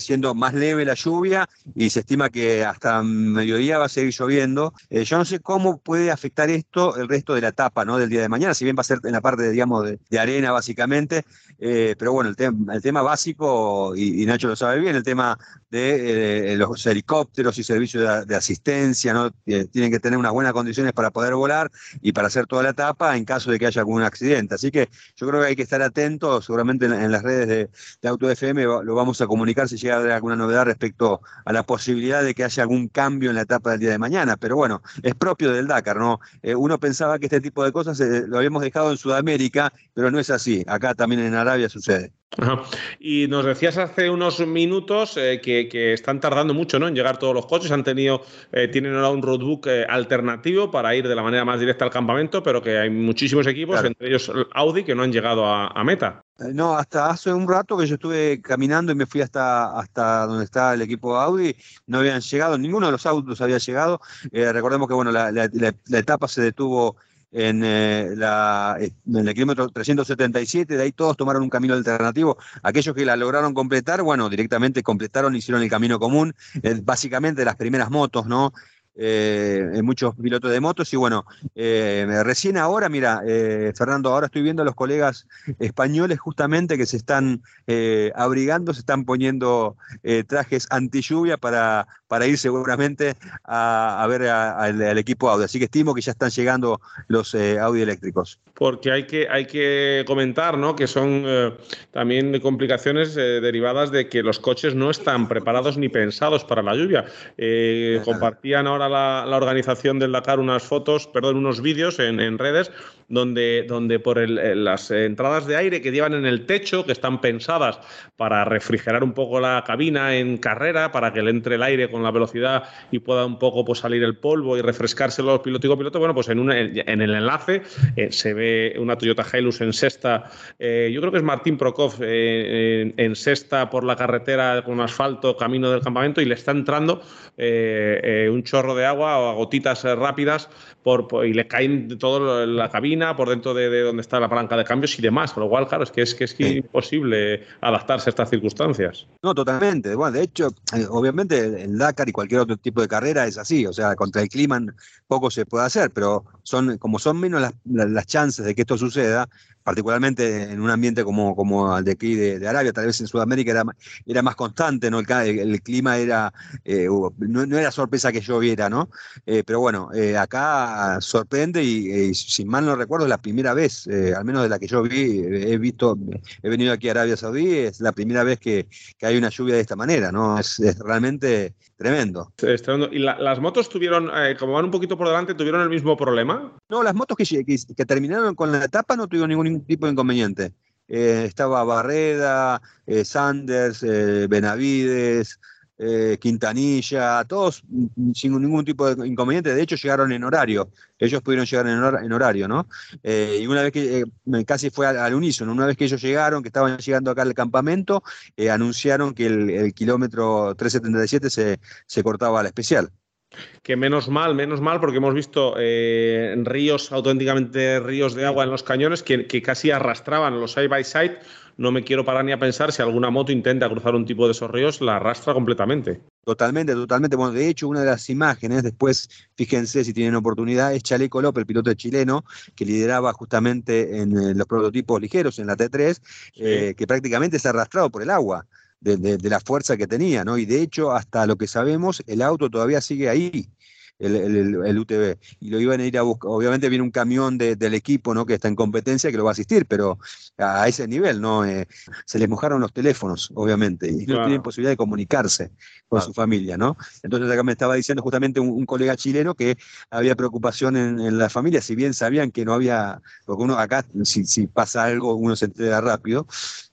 siendo más leve la lluvia y se estima que hasta mediodía va a seguir lloviendo. Yo no sé cómo puede afectar esto el resto de la etapa ¿no? del día de mañana, si bien va a ser en la parte, digamos, de, arena básicamente, pero bueno, el, el tema básico, y, Nacho lo sabe bien, el tema de los helicópteros y servicios de, asistencia, ¿no? tienen que tener unas buenas condiciones para poder volar y para hacer toda la etapa en caso de que haya algún accidente. Así que yo creo que hay que estar atentos, seguramente en, las redes de, de Auto FM lo vamos a comunicar si llega a alguna novedad respecto a la posibilidad de que haya algún cambio en la etapa del día de mañana. Pero bueno, es propio del Dakar, ¿no? Eh, uno pensaba que este tipo de cosas eh, lo habíamos dejado en Sudamérica, pero no es así. Acá también en Arabia sucede. Y nos decías hace unos minutos eh, que, están tardando mucho ¿no? en llegar todos los coches. Han tenido, tienen ahora un roadbook alternativo para ir de la manera más directa al campamento, pero que hay muchísimos equipos, entre ellos Audi, que no han llegado a meta. Eh, no, hasta hace un rato que yo estuve caminando y me fui hasta, hasta donde está el equipo Audi, no habían llegado, ninguno de los autos había llegado. Eh, recordemos que bueno, la, etapa se detuvo en, eh, la, en el kilómetro 377, de ahí todos tomaron un camino alternativo. Aquellos que la lograron completar, bueno, directamente completaron, hicieron el camino común, básicamente las primeras motos, ¿no? Eh, muchos pilotos de motos. Y bueno, eh, recién ahora, mira, eh, Fernando, ahora estoy viendo a los colegas españoles justamente que se están eh, abrigando, se están poniendo trajes anti lluvia para, para ir seguramente a, ver al equipo Audi. Así que estimo que ya están llegando los Audi eléctricos. Porque hay que, hay que comentar ¿no? que son también complicaciones derivadas de que los coches no están preparados ni pensados para la lluvia. compartían ahora la, organización del Dakar unas fotos, perdón, unos vídeos en, redes donde, donde por las entradas de aire que llevan en el techo, que están pensadas para refrigerar un poco la cabina en carrera, para que le entre el aire con la velocidad y pueda un poco pues, salir el polvo y refrescarse los piloto y piloto, bueno, pues en, en el enlace eh, se ve una Toyota Hilux en sexta, eh, yo creo que es Martín Prokov eh, en, sexta por la carretera con asfalto, camino del campamento y le está entrando un chorro de agua o a gotitas rápidas por, y le caen todo la cabina por dentro de, donde está la palanca de cambios y demás, con lo cual, claro, es que es, que es imposible adaptarse a estas circunstancias. No, totalmente. Bueno, de hecho, obviamente el Dakar y cualquier otro tipo de carrera es así, o sea, contra el clima poco se puede hacer, pero son, como son menos las, las chances de que esto suceda, particularmente en un ambiente como, como el de aquí de, Arabia, tal vez en Sudamérica era, era más constante, ¿no? El, clima era, eh, no, era sorpresa que lloviera, ¿no? Eh, pero bueno, eh, acá sorprende y, sin mal no recuerdo, es la primera vez, al menos de la que yo vi, he visto, he venido aquí a Arabia Saudí, es la primera vez que, hay una lluvia de esta manera, ¿no? Es, realmente tremendo. ¿Y las motos tuvieron, como van un poquito por delante, tuvieron el mismo problema? No, las motos que, que, que terminaron con la etapa no tuvieron ningún tipo de inconveniente. Eh, estaba Barreda, eh, Sanders, eh, Quintanilla, todos sin ningún tipo de inconveniente. De hecho, llegaron en horario. Ellos pudieron llegar en, horario, ¿no? y una vez que casi fue al, unísono, una vez que ellos llegaron, que estaban llegando acá al campamento, anunciaron que el, kilómetro 377 se, se cortaba a la especial que menos mal, menos mal, porque hemos visto eh, ríos, auténticamente ríos de agua en los cañones que, casi arrastraban los side by side. No me quiero parar ni a pensar si alguna moto intenta cruzar un tipo de esos ríos, la arrastra completamente. Totalmente, totalmente. Bueno, de hecho, una de las imágenes, después, fíjense si tienen oportunidad, es Chaleco López, el piloto chileno, que lideraba justamente en eh, los prototipos ligeros, en la T3, eh, que prácticamente se ha arrastrado por el agua de, la fuerza que tenía, ¿no? Y de hecho, hasta lo que sabemos, el auto todavía sigue ahí. El, el, UTV. Y lo iban a ir a buscar. Obviamente viene un camión del equipo ¿no? que está en competencia que lo va a asistir, pero a, ese nivel, ¿no? Eh, se les mojaron los teléfonos, obviamente, y no tienen posibilidad de comunicarse con su familia, ¿no? Entonces acá me estaba diciendo justamente un, colega chileno que había preocupación en, la familia, si bien sabían que no había, porque uno acá, si, si pasa algo, uno se entera rápido,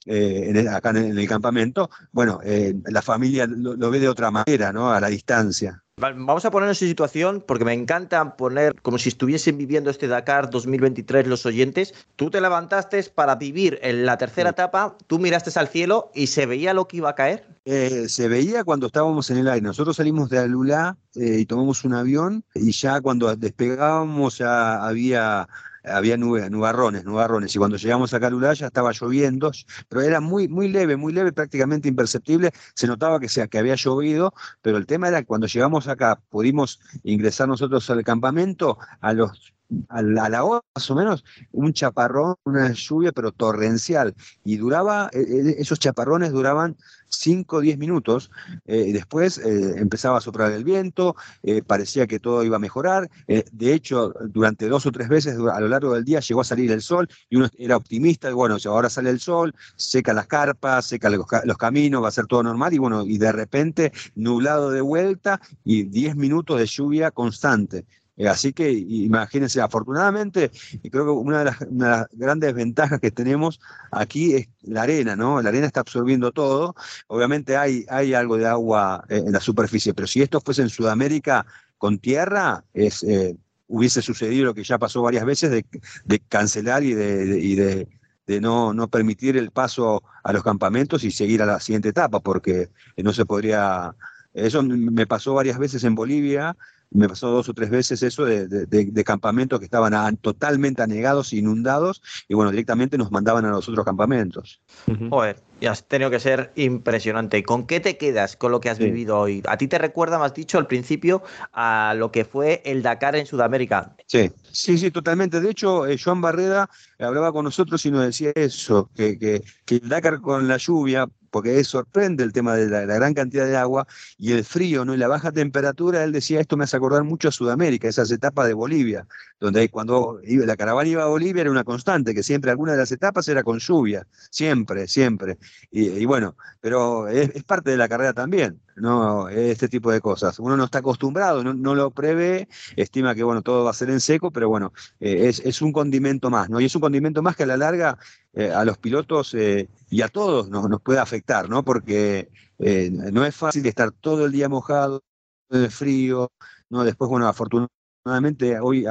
eh, acá en el, campamento, bueno, eh, la familia lo, ve de otra manera, ¿no? A la distancia. Vamos a ponernos en situación, porque me encanta poner como si estuviesen viviendo este Dakar 2023 los oyentes. Tú te levantaste para vivir en la tercera etapa, tú miraste al cielo y se veía lo que iba a caer. Eh, se veía cuando estábamos en el aire. Nosotros salimos de Alula y tomamos un avión y ya cuando despegábamos ya había había nubarrones, nubarrones, y cuando llegamos a Calulá ya estaba lloviendo, pero era muy, muy leve, muy leve, prácticamente imperceptible, se notaba que, sea, que había llovido, pero el tema era que cuando llegamos acá, pudimos ingresar nosotros al campamento, a los a la, hora más o menos, un chaparrón, una lluvia, pero torrencial. Y duraba, e, e, esos chaparrones duraban 5 o 10 minutos. Eh, después eh, empezaba a soplar el viento, eh, parecía que todo iba a mejorar. de hecho, durante dos o tres veces a lo largo del día llegó a salir el sol y uno era optimista. Y bueno, ahora sale el sol, seca las carpas, seca los, los caminos, va a ser todo normal. Y bueno, y de repente nublado de vuelta y 10 minutos de lluvia constante. Eh, así que imagínense, afortunadamente, y creo que una de, las, grandes ventajas que tenemos aquí es la arena, ¿no? La arena está absorbiendo todo. Obviamente hay, hay algo de agua eh, en la superficie, pero si esto fuese en Sudamérica con tierra, es, eh, hubiese sucedido lo que ya pasó varias veces de, cancelar y de, de no, no, permitir el paso a los campamentos y seguir a la siguiente etapa, porque no se podría... Eso me pasó varias veces en Bolivia, me pasó dos o tres veces eso de, campamentos que estaban totalmente anegados, inundados, y bueno, directamente nos mandaban a los otros campamentos. Joder, y has tenido que ser impresionante. ¿Con qué te quedas con lo que has vivido hoy? ¿A ti te recuerda, me has dicho al principio, a lo que fue el Dakar en Sudamérica? Sí, sí, sí, totalmente. De hecho, eh, Joan Barreda hablaba con nosotros y nos decía eso, que, que, que el Dakar con la lluvia, porque sorprende el tema de la, gran cantidad de agua y el frío ¿no? y la baja temperatura, él decía, esto me hace acordar mucho a Sudamérica, esas etapas de Bolivia, donde cuando la caravana iba a Bolivia era una constante, que siempre alguna de las etapas era con lluvia, siempre, siempre. Y, bueno, pero es, parte de la carrera también. ¿No? Este tipo de cosas. Uno no está acostumbrado, no, lo prevé, estima que bueno, todo va a ser en seco, pero bueno, eh, es, un condimento más, ¿no? Y es un condimento más que a la larga eh, a los pilotos eh, y a todos nos, nos, puede afectar, ¿no? Porque no es fácil estar todo el día mojado, de frío, ¿no? Después, bueno, afortunadamente hoy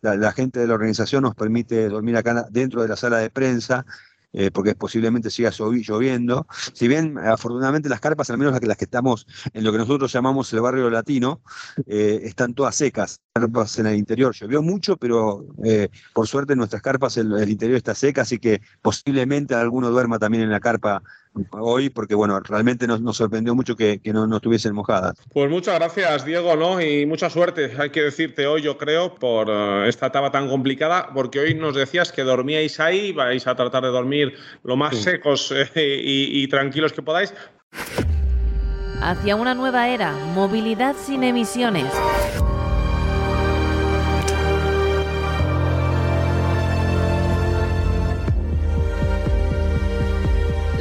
la, gente de la organización nos permite dormir acá dentro de la sala de prensa, eh, porque posiblemente siga lloviendo. Si bien, afortunadamente, las carpas, al menos las que, las que estamos en lo que nosotros llamamos el barrio latino, eh, están todas secas. Carpas en el interior llovió mucho, pero eh, por suerte en nuestras carpas el, el, interior está seca, así que posiblemente alguno duerma también en la carpa hoy, porque bueno, realmente nos, sorprendió mucho que, no, no, estuviesen mojadas. Pues muchas gracias, Diego, ¿no? Y mucha suerte, hay que decirte hoy, yo creo, por eh, esta etapa tan complicada, porque hoy nos decías que dormíais ahí, vais a tratar de dormir lo más secos eh, y tranquilos que podáis. Hacia una nueva era, movilidad sin emisiones.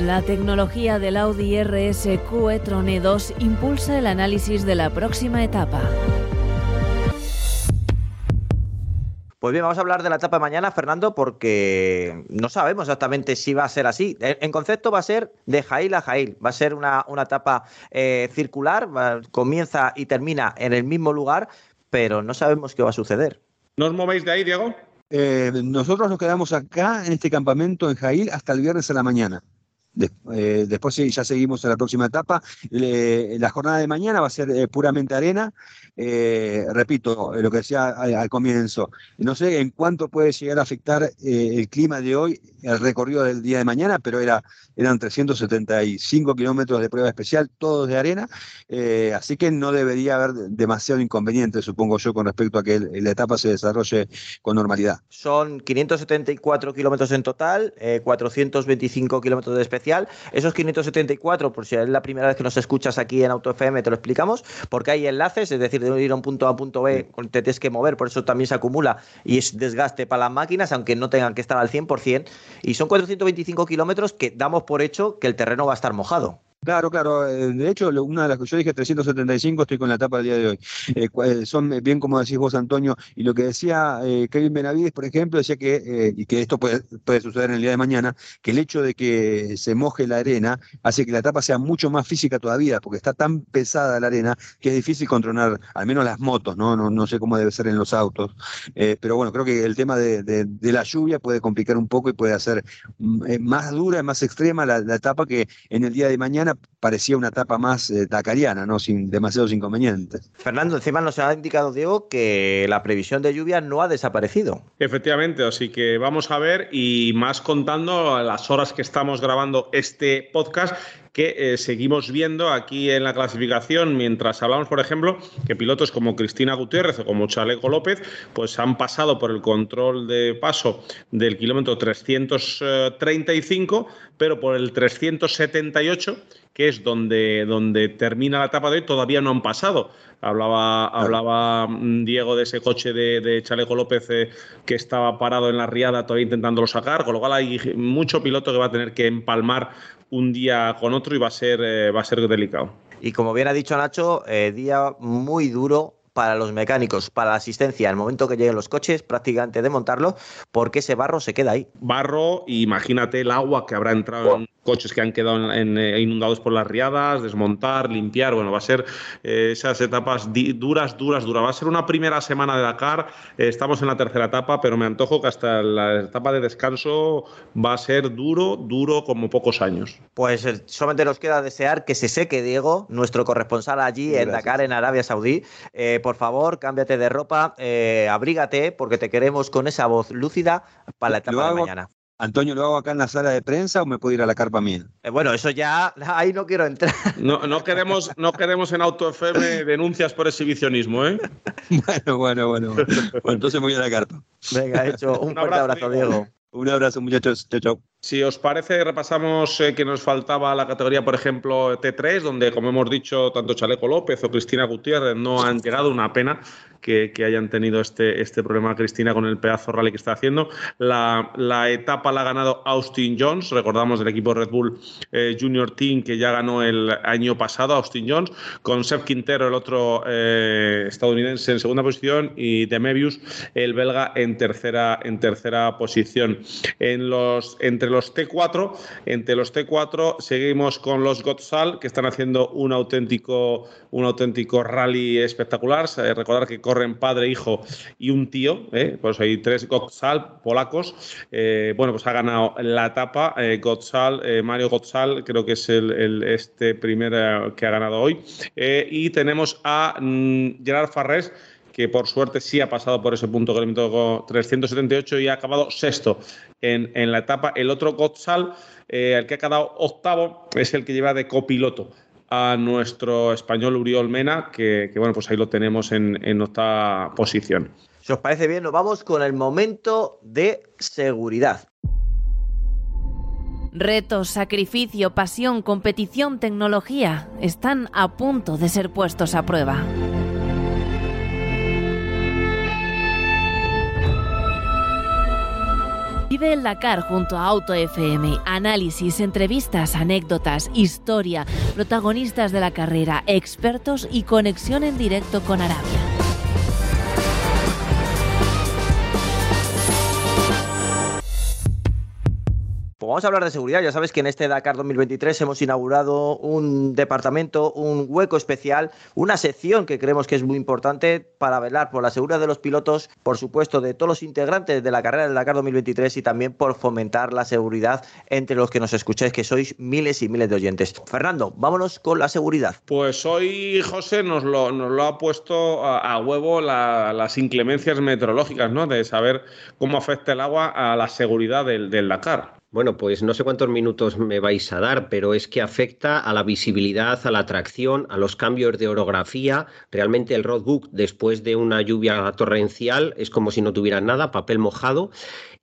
La tecnología del Audi RS e-tron E2 impulsa el análisis de la próxima etapa. Pues bien, vamos a hablar de la etapa de mañana, Fernando, porque no sabemos exactamente si va a ser así. En concepto va a ser de Jail a Jail, va a ser una, etapa eh, circular, comienza y termina en el mismo lugar, pero no sabemos qué va a suceder. ¿No os movéis de ahí, Diego? Eh, nosotros nos quedamos acá en este campamento en Jail hasta el viernes a la mañana. Eh, después ya seguimos en la próxima etapa. la jornada de mañana va a ser eh, puramente arena. Eh, repito, lo que decía al, comienzo, no sé en cuánto puede llegar a afectar el clima de hoy, el recorrido del día de mañana, pero era, eran 375 kilómetros de prueba especial, todos de arena, así que no debería haber demasiado inconveniente, supongo yo, con respecto a que la etapa se desarrolle con normalidad. Son 574 kilómetros en total, 425 kilómetros de especial esos 574, por si es la primera vez que nos escuchas aquí en AutoFM, te lo explicamos, porque hay enlaces, es decir, de ir a un punto A a un punto B, te tienes que mover, por eso también se acumula y es desgaste para las máquinas, aunque no tengan que estar al 100%. Y son 425 kilómetros que damos por hecho que el terreno va a estar mojado. Claro, claro. Eh, de hecho, una de las que yo dije 375, estoy con la etapa del día de hoy. Eh, eh, son bien como decís vos, Antonio, y lo que decía Kevin Benavides, por ejemplo, decía que, y que esto puede, puede suceder en el día de mañana, que el hecho de que se moje la arena hace que la etapa sea mucho más física todavía, porque está tan pesada la arena que es difícil controlar, al menos las motos, ¿no? No, sé cómo debe ser en los autos. pero bueno, creo que el tema de, la lluvia puede complicar un poco y puede hacer mm, más dura, más extrema la etapa que en el día de mañana parecía una etapa más eh, tacariana, ¿no? sin demasiados inconvenientes. Fernando, encima nos ha indicado Diego que la previsión de lluvia no ha desaparecido. Efectivamente, así que vamos a ver y más contando las horas que estamos grabando este podcast que eh, seguimos viendo aquí en la clasificación, mientras hablamos, por ejemplo, que pilotos como Cristina Gutiérrez o como Chaleco López, pues han pasado por el control de paso del kilómetro 335, pero por el 378 que es donde, donde termina la etapa de hoy, todavía no han pasado. Hablaba, hablaba mm, Diego de ese coche de, Chaleco López eh, que estaba parado en la riada todavía intentándolo sacar, con lo cual hay mucho piloto que va a tener que empalmar un día con otro y va a ser, eh, va a ser delicado. Y como bien ha dicho Nacho, eh, día muy duro para los mecánicos, para la asistencia, el momento que lleguen los coches, prácticamente de montarlo, porque ese barro se queda ahí. Barro, imagínate el agua que habrá entrado en coches que han quedado eh, inundados por las riadas, desmontar, limpiar. Bueno, va a ser eh, esas etapas duras, duras, duras. Va a ser una primera semana de Dakar. Eh, estamos en la tercera etapa, pero me antojo que hasta la etapa de descanso va a ser duro, duro como pocos años. Pues solamente nos queda desear que se seque, Diego, nuestro corresponsal allí en Dakar, en Arabia Saudí. por favor, cámbiate de ropa, abrígate, porque te queremos con esa voz lúcida para la etapa de mañana. Antonio, ¿lo hago acá en la sala de prensa o me puedo ir a la carpa mía? Eh, bueno, eso ya, ahí no quiero entrar. No, no, queremos, no queremos en Auto FM denuncias por exhibicionismo, ¿eh? bueno, bueno, bueno, bueno. entonces me voy a la carpa. Venga, hecho. Un, fuerte abrazo, Diego. Un abrazo, muchachos. Chao, chao. Si os parece, repasamos eh, que nos faltaba la categoría, por ejemplo, T3, donde, como hemos dicho, tanto Chaleco López o Cristina Gutiérrez no han llegado. Una pena que, hayan tenido este, este problema Cristina con el pedazo rally que está haciendo. La, etapa la ha ganado Austin Jones, recordamos del equipo Red Bull eh, Junior Team que ya ganó el año pasado, Austin Jones, con Seb Quintero, el otro eh, estadounidense, en segunda posición y Demebius, el belga, en tercera, en tercera posición. Entre T4, entre los T4 seguimos con los Gotsal, que están haciendo un auténtico, un auténtico rally espectacular. Recordar que corren padre, hijo y un tío, ¿eh? pues hay tres Gotsal polacos. Eh, bueno, pues ha ganado la etapa eh, eh Mario Gotsal, creo que es el, este primer que ha ganado hoy. y tenemos a mm, Gerard Farrés que por suerte sí ha pasado por ese punto que le 378 y ha acabado sexto en, la etapa. El otro Gotsal, eh, el que ha quedado octavo, es el que lleva de copiloto a nuestro español Uriol Mena, que, bueno, pues ahí lo tenemos en, en octava posición. Si os parece bien, nos vamos con el momento de seguridad. Retos, sacrificio, pasión, competición, tecnología están a punto de ser puestos a prueba. Vive el Dakar junto a Auto FM. Análisis, entrevistas, anécdotas, historia, protagonistas de la carrera, expertos y conexión en directo con Arabia. Pues vamos a hablar de seguridad. Ya sabes que en este Dakar 2023 hemos inaugurado un departamento, un hueco especial, una sección que creemos que es muy importante para velar por la seguridad de los pilotos, por supuesto, de todos los integrantes de la carrera del Dakar 2023 y también por fomentar la seguridad entre los que nos escucháis, que sois miles y miles de oyentes. Fernando, vámonos con la seguridad. Pues hoy José nos lo, nos lo ha puesto a, huevo las inclemencias meteorológicas, ¿no? De saber cómo afecta el agua a la seguridad del, del Dakar. Bueno, pues no sé cuántos minutos me vais a dar, pero es que afecta a la visibilidad, a la tracción, a los cambios de orografía. Realmente el roadbook, después de una lluvia torrencial, es como si no tuviera nada, papel mojado.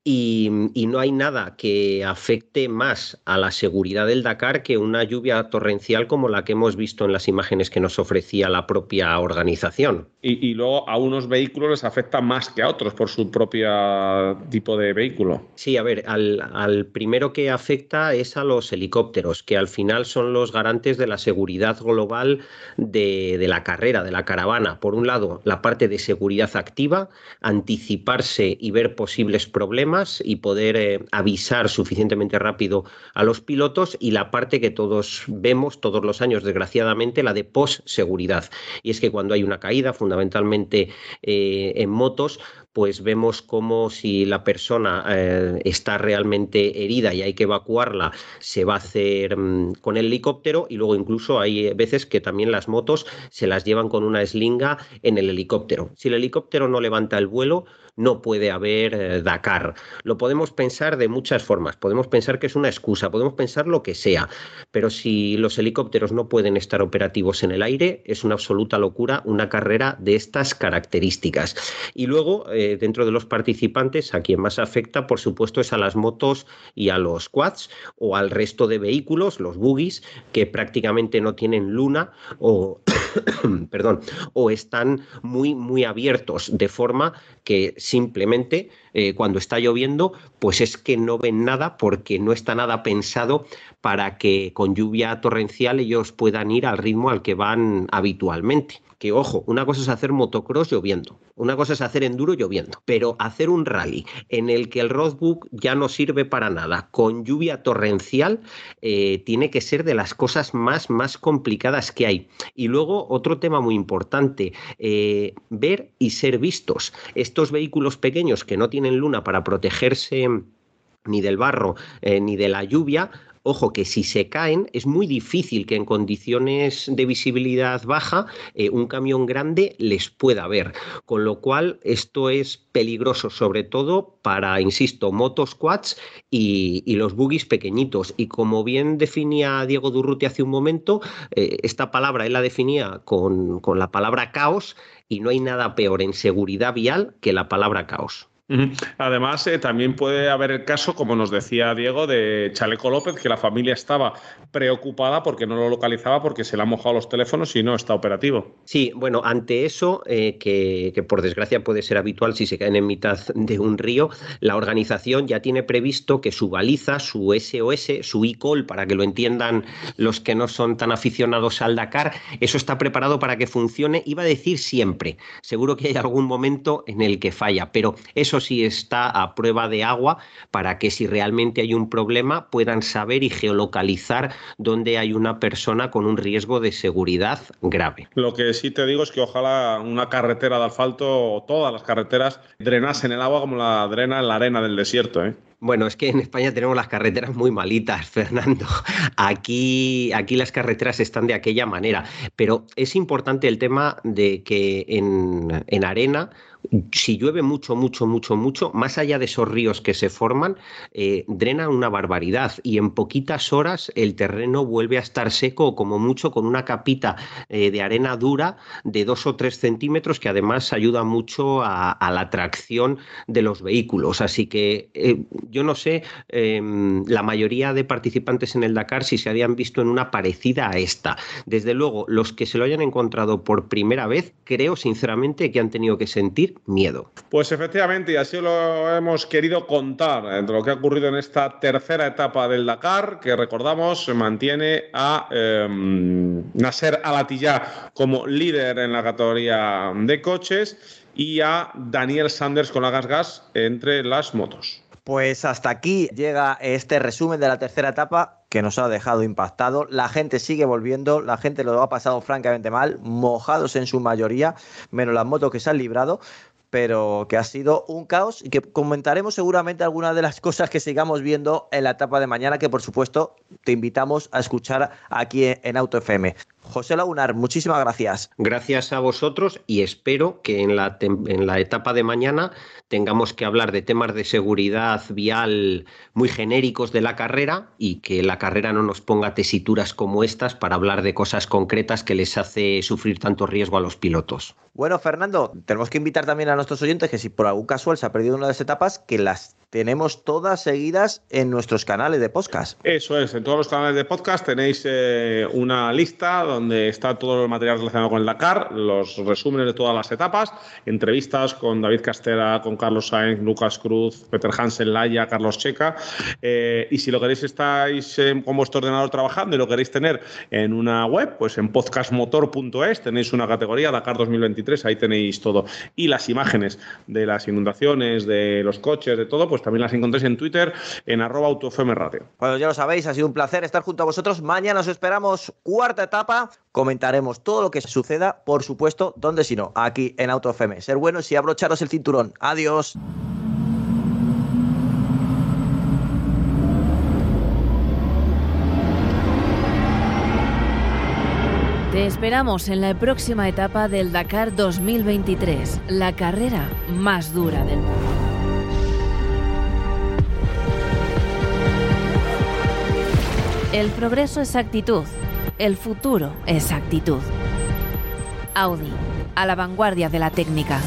Y, no hay nada que afecte más a la seguridad del Dakar que una lluvia torrencial como la que hemos visto en las imágenes que nos ofrecía la propia organización. Y, luego a unos vehículos les afecta más que a otros por su propio tipo de vehículo. Sí, a ver, al, primero que afecta es a los helicópteros, que al final son los garantes de la seguridad global de, de la carrera, de la caravana. Por un lado, la parte de seguridad activa, anticiparse y ver posibles problemas y poder eh, avisar suficientemente rápido a los pilotos y la parte que todos vemos todos los años, desgraciadamente, la de post-seguridad. Y es que cuando hay una caída, fundamentalmente eh, en motos, pues vemos como si la persona eh, está realmente herida y hay que evacuarla, se va a hacer mm, con el helicóptero y luego incluso hay veces que también las motos se las llevan con una eslinga en el helicóptero. Si el helicóptero no levanta el vuelo, no puede haber eh, Dakar. Lo podemos pensar de muchas formas, podemos pensar que es una excusa, podemos pensar lo que sea, pero si los helicópteros no pueden estar operativos en el aire, es una absoluta locura una carrera de estas características. Y luego, eh, dentro de los participantes, a quien más afecta, por supuesto, es a las motos y a los quads o al resto de vehículos, los buggies, que prácticamente no tienen luna o, perdón, o están muy, muy abiertos, de forma que simplemente eh, cuando está lloviendo, pues es que no ven nada porque no está nada pensado para que con lluvia torrencial ellos puedan ir al ritmo al que van habitualmente que ojo, una cosa es hacer motocross lloviendo, una cosa es hacer enduro lloviendo, pero hacer un rally en el que el roadbook ya no sirve para nada, con lluvia torrencial, eh, tiene que ser de las cosas más, más complicadas que hay. Y luego otro tema muy importante, eh, ver y ser vistos. Estos vehículos pequeños que no tienen luna para protegerse ni del barro eh, ni de la lluvia, Ojo que si se caen es muy difícil que en condiciones de visibilidad baja eh, un camión grande les pueda ver, con lo cual esto es peligroso sobre todo para, insisto, motos quads y, los buggies pequeñitos. Y como bien definía Diego Durruti hace un momento, eh, esta palabra él la definía con, con la palabra caos y no hay nada peor en seguridad vial que la palabra caos. Además, eh, también puede haber el caso, como nos decía Diego, de Chaleco López, que la familia estaba preocupada porque no lo localizaba porque se le han mojado los teléfonos y no está operativo. Sí, bueno, ante eso, eh, que, que, por desgracia puede ser habitual si se caen en mitad de un río, la organización ya tiene previsto que su baliza, su SOS, su e-call, para que lo entiendan los que no son tan aficionados al Dakar, eso está preparado para que funcione, iba a decir siempre. Seguro que hay algún momento en el que falla, pero eso sí está a prueba de agua para que si realmente hay un problema puedan saber y geolocalizar dónde hay una persona con un riesgo de seguridad grave. Lo que sí te digo es que ojalá una carretera de asfalto o todas las carreteras drenasen el agua como la drena en la arena del desierto. ¿eh? Bueno, es que en España tenemos las carreteras muy malitas, Fernando. Aquí, aquí las carreteras están de aquella manera. Pero es importante el tema de que en, en arena si llueve mucho, mucho, mucho, mucho, más allá de esos ríos que se forman, eh, drenan una barbaridad y en poquitas horas el terreno vuelve a estar seco, como mucho con una capita eh, de arena dura de dos o tres centímetros que además ayuda mucho a, la tracción de los vehículos. Así que eh, yo no sé, em, la mayoría de participantes en el Dakar si se habían visto en una parecida a esta. Desde luego, los que se lo hayan encontrado por primera vez, creo sinceramente que han tenido que sentir miedo. Pues efectivamente, y así lo hemos querido contar, entre lo que ha ocurrido en esta tercera etapa del Dakar, que recordamos mantiene a eh, Nasser Alatilla como líder en la categoría de coches y a Daniel Sanders con la Gas Gas entre las motos. Pues hasta aquí llega este resumen de la tercera etapa que nos ha dejado impactado. La gente sigue volviendo, la gente lo ha pasado francamente mal, mojados en su mayoría, menos las motos que se han librado pero que ha sido un caos y que comentaremos seguramente algunas de las cosas que sigamos viendo en la etapa de mañana, que por supuesto te invitamos a escuchar aquí en Auto FM. José Lagunar, muchísimas gracias. Gracias a vosotros y espero que en la, en la etapa de mañana tengamos que hablar de temas de seguridad vial muy genéricos de la carrera y que la carrera no nos ponga tesituras como estas para hablar de cosas concretas que les hace sufrir tanto riesgo a los pilotos. Bueno, Fernando, tenemos que invitar también a nuestros oyentes que si por algún casual se ha perdido una de las etapas, que las tenemos todas seguidas en nuestros canales de podcast. Eso es, en todos los canales de podcast tenéis eh, una lista donde está todo el material relacionado con el Dakar, los resúmenes de todas las etapas, entrevistas con David Castera, con Carlos Sainz, Lucas Cruz, Peter Hansen, Laya, Carlos Checa. Eh, y si lo queréis, estáis con vuestro ordenador trabajando y lo queréis tener en una web, pues en podcastmotor.es tenéis una categoría Dakar 2023, ahí tenéis todo. Y las imágenes de las inundaciones, de los coches, de todo, pues también las encontréis en Twitter en arroba Radio. Bueno, ya lo sabéis, ha sido un placer estar junto a vosotros. Mañana os esperamos cuarta etapa. Comentaremos todo lo que suceda, por supuesto, donde si no, aquí en AutoFM. Ser buenos y abrocharos el cinturón. Adiós. Te esperamos en la próxima etapa del Dakar 2023, la carrera más dura del mundo. El progreso es actitud, el futuro es actitud. Audi, a la vanguardia de la técnica.